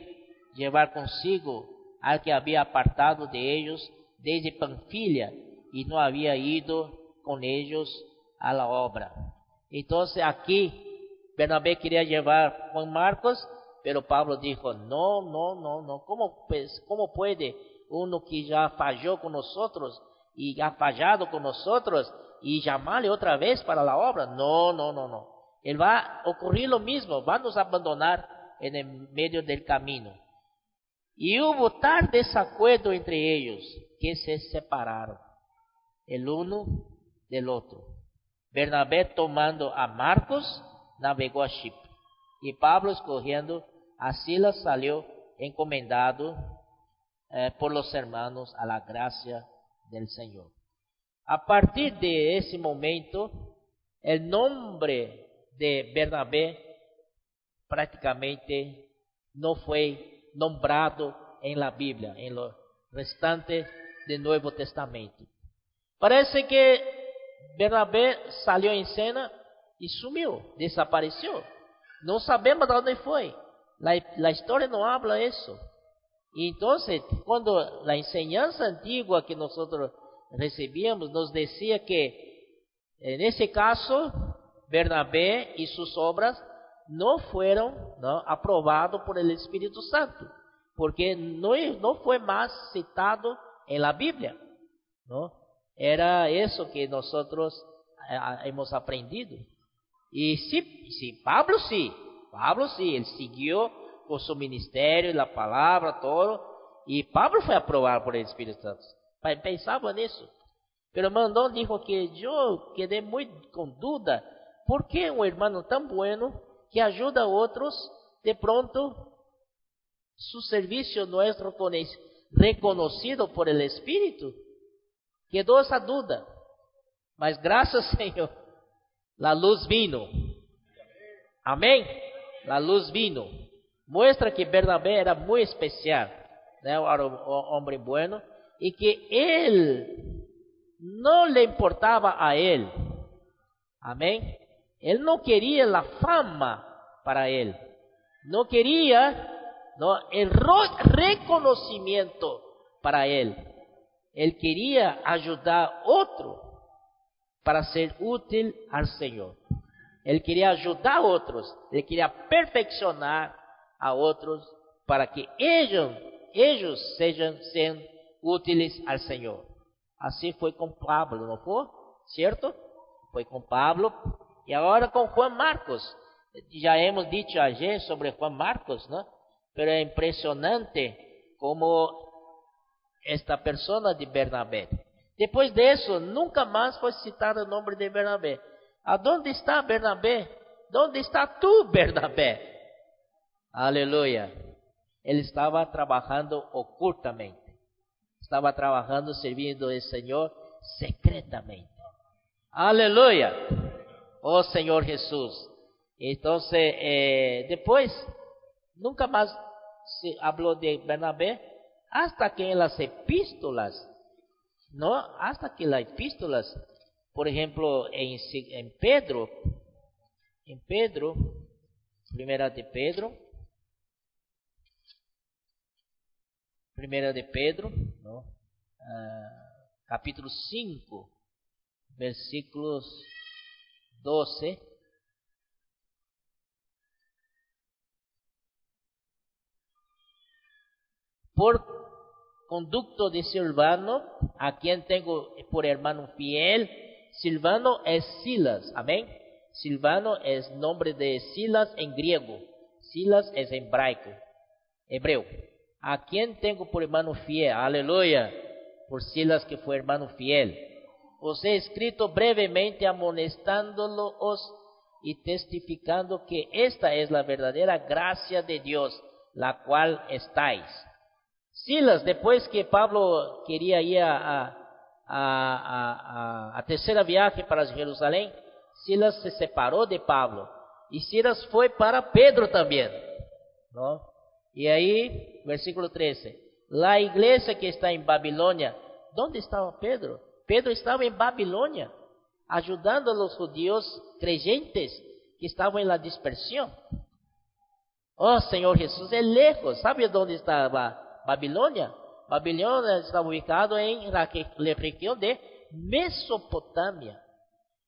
llevar consigo al que había apartado de ellos desde Panfilia y no había ido con ellos a la obra. Entonces aquí Bernabé quería llevar a Juan Marcos, pero Pablo dijo, no, no, no, no, ¿cómo, pues, ¿cómo puede uno que ya falló con nosotros y ha fallado con nosotros y llamarle otra vez para la obra? No, no, no, no. Él va a ocurrir lo mismo, va a abandonar en el medio del camino. Y hubo tal desacuerdo entre ellos que se separaron el uno del otro. Bernabé tomando a Marcos navegó a Chipre y Pablo escogiendo a Silas salió encomendado eh, por los hermanos a la gracia del Señor. A partir de ese momento, el nombre de Bernabé prácticamente no fue nombrado en la Biblia, en lo restante del Nuevo Testamento. Parece que Bernabé salió en escena y sumió, desapareció. No sabemos dónde fue. La, la historia no habla eso. Y entonces, cuando la enseñanza antigua que nosotros recibíamos nos decía que en ese caso Bernabé y sus obras no fueron ¿no? aprobados por el Espíritu Santo, porque no, no fue más citado en la Biblia. ¿no? Era eso que nosotros eh, hemos aprendido. Y sí, sí, Pablo sí, Pablo sí, él siguió con su ministerio, la palabra, todo, y Pablo fue aprobado por el Espíritu Santo. Pensaba en eso. Pero Mandón dijo que yo quedé muy con duda ¿Por qué un hermano tan bueno que ayuda a otros, de pronto su servicio no es reconocido por el Espíritu? Quedó esa duda. Mas gracias Señor, la luz vino. Amén. La luz vino. Muestra que Bernabé era muy especial, era un hombre bueno, y que él no le importaba a él. Amén. Él no quería la fama para él. No quería el reconocimiento para él. Él quería ayudar a otro para ser útil al Señor. Él quería ayudar a otros. Él quería perfeccionar a otros para que ellos, ellos sean, sean útiles al Señor. Así fue con Pablo, ¿no fue? ¿Cierto? Fue con Pablo y ahora con Juan Marcos. Ya hemos dicho ayer sobre Juan Marcos, ¿no? Pero es impresionante como esta persona de Bernabé. Después de eso, nunca más fue citado el nombre de Bernabé. ¿A dónde está Bernabé? ¿Dónde está tú, Bernabé? Aleluya. Él estaba trabajando ocultamente. Estaba trabajando, sirviendo al Señor secretamente. Aleluya Oh Senhor Jesus. Então, eh, depois, nunca mais se falou de Bernabé, hasta que as epístolas, não? Hasta que as epístolas, por exemplo, em, em Pedro, em Pedro, primeira de Pedro, primeira de Pedro, não? Ah, capítulo 5, versículos 12. Por conducto de Silvano, a quien tengo por hermano fiel, Silvano es Silas, amén. Silvano es nombre de Silas en griego, Silas es hebraico, hebreo. A quien tengo por hermano fiel, aleluya, por Silas que fue hermano fiel. Os he escrito brevemente amonestándolos y testificando que esta es la verdadera gracia de Dios, la cual estáis. Silas, después que Pablo quería ir a, a, tercera viaje para Jerusalén, Silas se separó de Pablo. Y Silas fue para Pedro también. Y ahí, versículo 13, la iglesia que está en Babilonia, ¿dónde estaba Pedro? Pedro estaba en Babilonia, ayudando a los judíos creyentes que estaban en la dispersión. Oh Señor Jesús, es lejos. ¿Sabe dónde estaba Babilonia? Babilonia está ubicado en la región de Mesopotamia.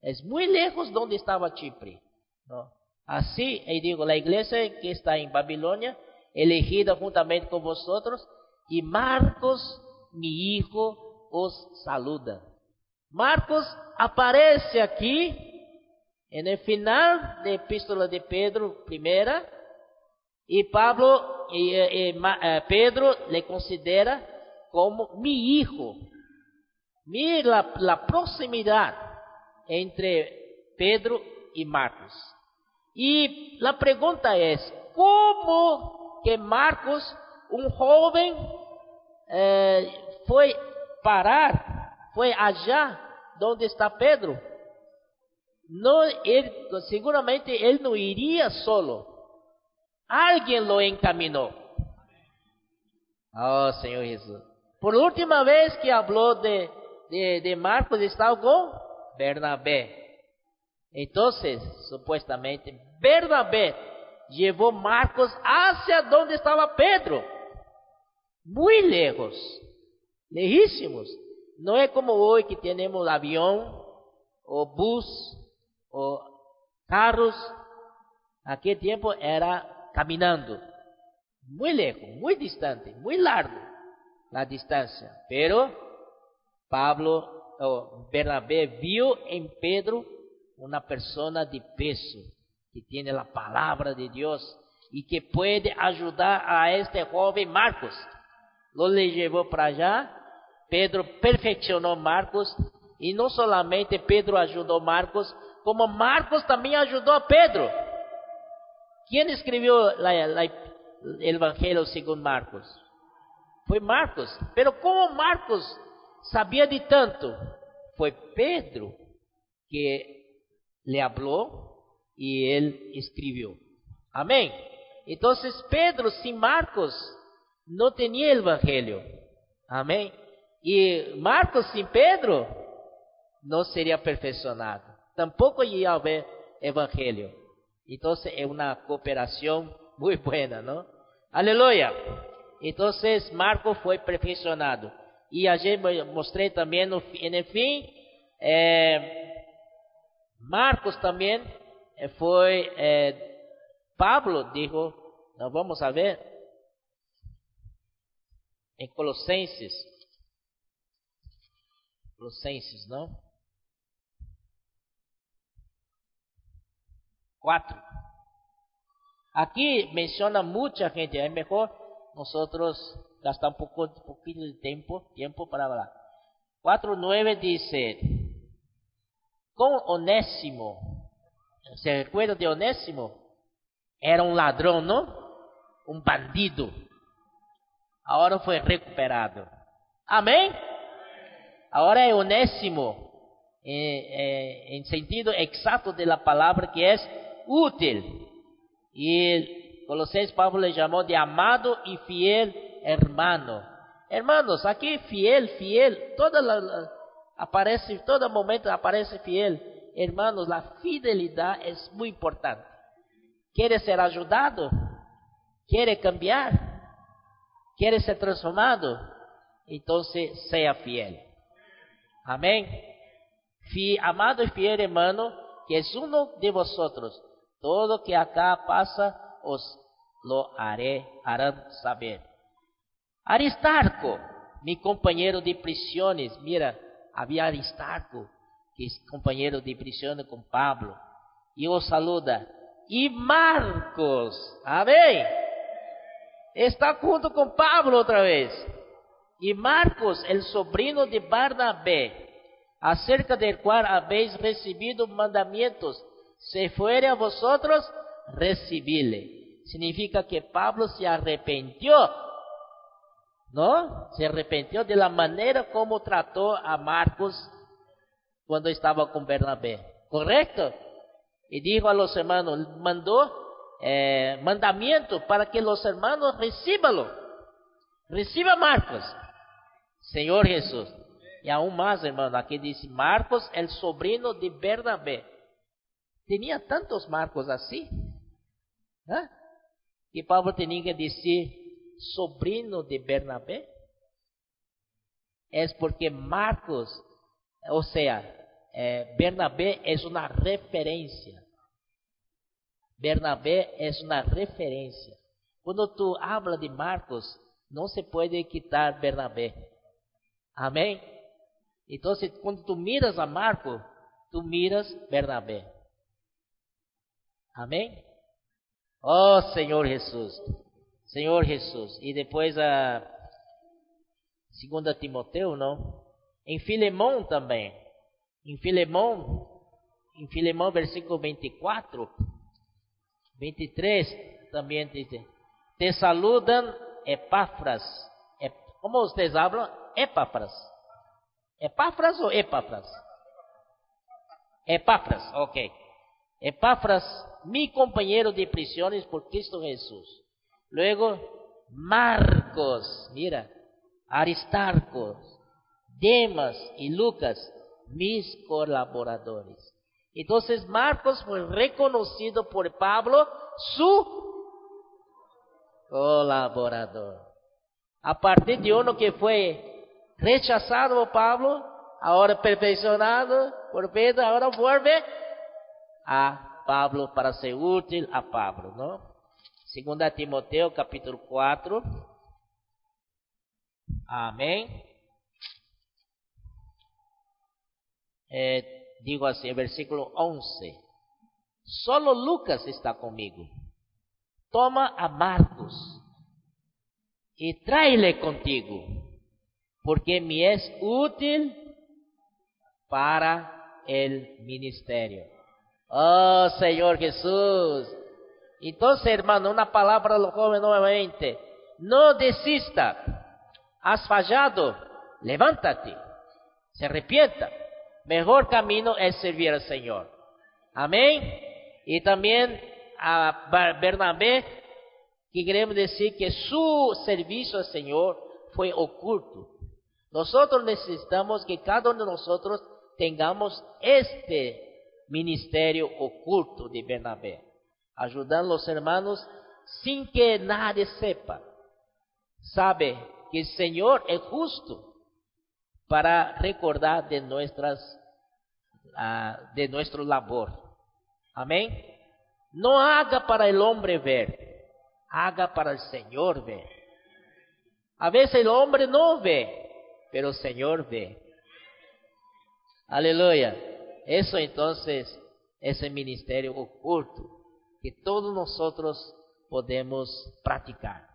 Es muy lejos donde estaba Chipre. ¿no? Así, y digo, la iglesia que está en Babilonia, elegida juntamente con vosotros, y Marcos, mi hijo, os saluda. Marcos aparece aquí en el final de Epístola de Pedro, primera, y Pablo y, eh, Pedro le considera como mi hijo. Mira la, proximidad entre Pedro y Marcos. Y la pregunta es, ¿cómo que Marcos, un joven, eh, fue parar, fue allá donde está Pedro? No, seguramente él no iría solo. Alguien lo encaminó. Oh, Señor Jesús. Por última vez que habló de, de, de Marcos, estaba con Bernabé. Entonces, supuestamente, Bernabé llevó Marcos hacia donde estaba Pedro. Muy lejos, lejísimos. No es como hoy que tenemos avión o bus o carros. Aquel tiempo era caminando. Muy lejos, muy muy largo la distancia. Pero Pablo, o Bernabé, vio en Pedro una persona de peso, que tiene la palabra de Dios y que puede ayudar a este joven Marcos. Lo le llevó para allá. Pedro perfeccionó Marcos y no solamente Pedro ayudó a Marcos, como Marcos también ayudó a Pedro. ¿Quién escribió el Evangelio según Marcos? Fue Marcos. Pero como Marcos sabía de tanto, fue Pedro que le habló y él escribió. Amén. Entonces Pedro sin Marcos no tenía el Evangelio. Amén. Y Marcos sin Pedro no sería perfeccionado. Tampoco iba a haber Evangelio. Entonces es una cooperación muy buena, ¿no? Aleluya. Entonces Marco fue perfeccionado. Y ayer mostré también en el fin, eh, Marcos también eh, fue, eh, Pablo dijo, nos vamos a ver, en Colosenses, Colosenses, ¿no? Cuatro. Aquí menciona mucha gente, es mejor nosotros gastar un poco, un poquito de tiempo, tiempo para hablar. 4.9 dice, con Onésimo, ¿se recuerda de Onésimo? Era un ladrón, ¿no? Un bandido. Ahora fue recuperado. Amén. Ahora es Onésimo, eh, eh, en sentido exacto de la palabra que es útil. Y Colosenses Pablo le llamó de amado y fiel hermano. Hermanos, aquí fiel, fiel, toda la, aparece, todo momento aparece fiel. Hermanos, la fidelidad es muy importante. ¿Quiere ser ayudado? ¿Quiere cambiar? ¿Quieres ser transformado? Entonces sea fiel. Amén. amado y fiel hermano, que es uno de vosotros, todo que acá pasa os lo haré, harán saber. Aristarco, mi compañero de prisiones, mira, había Aristarco, que es compañero de prisión con Pablo, y os saluda. Y Marcos, amén, está junto con Pablo otra vez. Y Marcos, el sobrino de Barnabé, acerca del cual habéis recibido mandamientos, se fuere a vosotros, recibile. Significa que Pablo se arrepintió, ¿no? Se arrepintió de la manera como trató a Marcos cuando estaba con Bernabé, ¿correcto? Y dijo a los hermanos, mandó eh, mandamiento para que los hermanos recíbanlo. Reciba Marcos, Señor Jesús. Y aún más, hermano, aquí dice Marcos, el sobrino de Bernabé. Tenía tantos Marcos así. ¿eh? Y Pablo tenía que decir sobrino de Bernabé. Es porque Marcos, o sea, eh, Bernabé es una referencia. Bernabé es una referencia. Cuando tú hablas de Marcos, no se puede quitar Bernabé. Amén. Entonces, cuando tú miras a Marcos, tú miras Bernabé. Amém? Oh Senhor Jesus, Senhor Jesus. E depois a segunda Timoteu, não? Em Filemão também. Em Filemão, em Filemão versículo 24, 23 também diz: Te saludam Epáfras. Como vocês falam? Epáfras. Epáfras ou Epáfras? Epáfras, ok. Epáfras mi compañero de prisiones por Cristo Jesús. Luego, Marcos, mira, Aristarcos, Demas y Lucas, mis colaboradores. Entonces Marcos fue reconocido por Pablo su colaborador. A partir de uno que fue rechazado por Pablo, ahora perfeccionado por Pedro, ahora vuelve a Pablo para ser útil a Pablo, ¿no? Segunda Timoteo capítulo 4. Amén. Eh, digo así, versículo 11. Solo Lucas está conmigo. Toma a Marcos y tráele contigo, porque me es útil para el ministerio. Oh Señor Jesús. Entonces, hermano, una palabra lo joven nuevamente. No desista. Has fallado. Levántate. Se arrepienta. Mejor camino es servir al Señor. Amén. Y también a Bernabé, que queremos decir que su servicio al Señor fue oculto. Nosotros necesitamos que cada uno de nosotros tengamos este ministério oculto de Bernabé, ajudando os hermanos sem que nadie sepa. Sabe que o Senhor é justo para recordar de nuestras uh, de nuestro labor. Amém? Não haga para o homem ver, haga para o Senhor ver. A vezes o homem não vê, pero o Senhor vê. Aleluia. Eso entonces es el ministerio oculto que todos nosotros podemos practicar.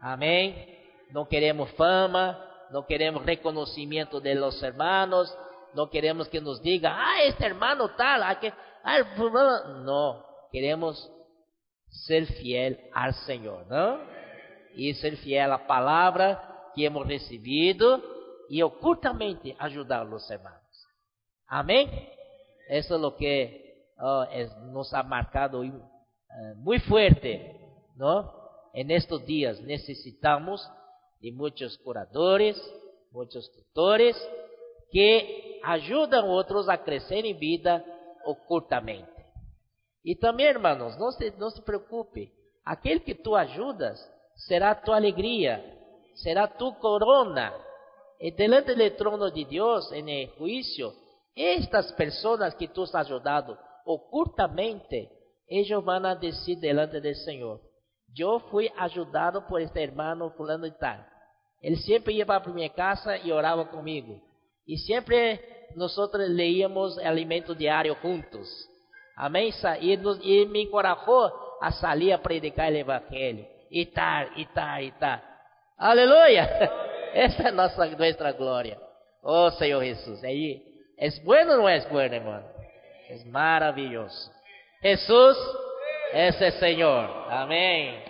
Amén. No queremos fama, no queremos reconocimiento de los hermanos, no queremos que nos diga, ah, este hermano tal, ah, que, ah, no, queremos ser fiel al Señor, ¿no? Y ser fiel a la palabra que hemos recibido y ocultamente ayudar a hermanos. Amén. Eso es lo que oh, nos ha marcado uh, muy fuerte, ¿no? En estos días necesitamos de muchos curadores, muchos tutores que ayudan a otros a crecer en vida ocultamente. Y también, hermanos, no se, se preocupe, aquel que tú ayudas será tu alegría, será tu corona. Y delante del trono de Dios, en el juicio, estas personas que tú has ayudado ocultamente, ellos van a decir delante del Señor, yo fui ayudado por este hermano fulano y tal. Él siempre iba a mi casa y oraba conmigo. Y siempre nosotros leíamos el alimento diario juntos. Amén. Y, nos, y me encorajó a salir a predicar el Evangelio. Y tal, y tal, y tal. Aleluya. Esa es nuestra, nuestra gloria. Oh Señor Jesús. Ahí, ¿Es bueno o no es bueno, hermano? Es maravilloso. Jesús es el Señor. Amén.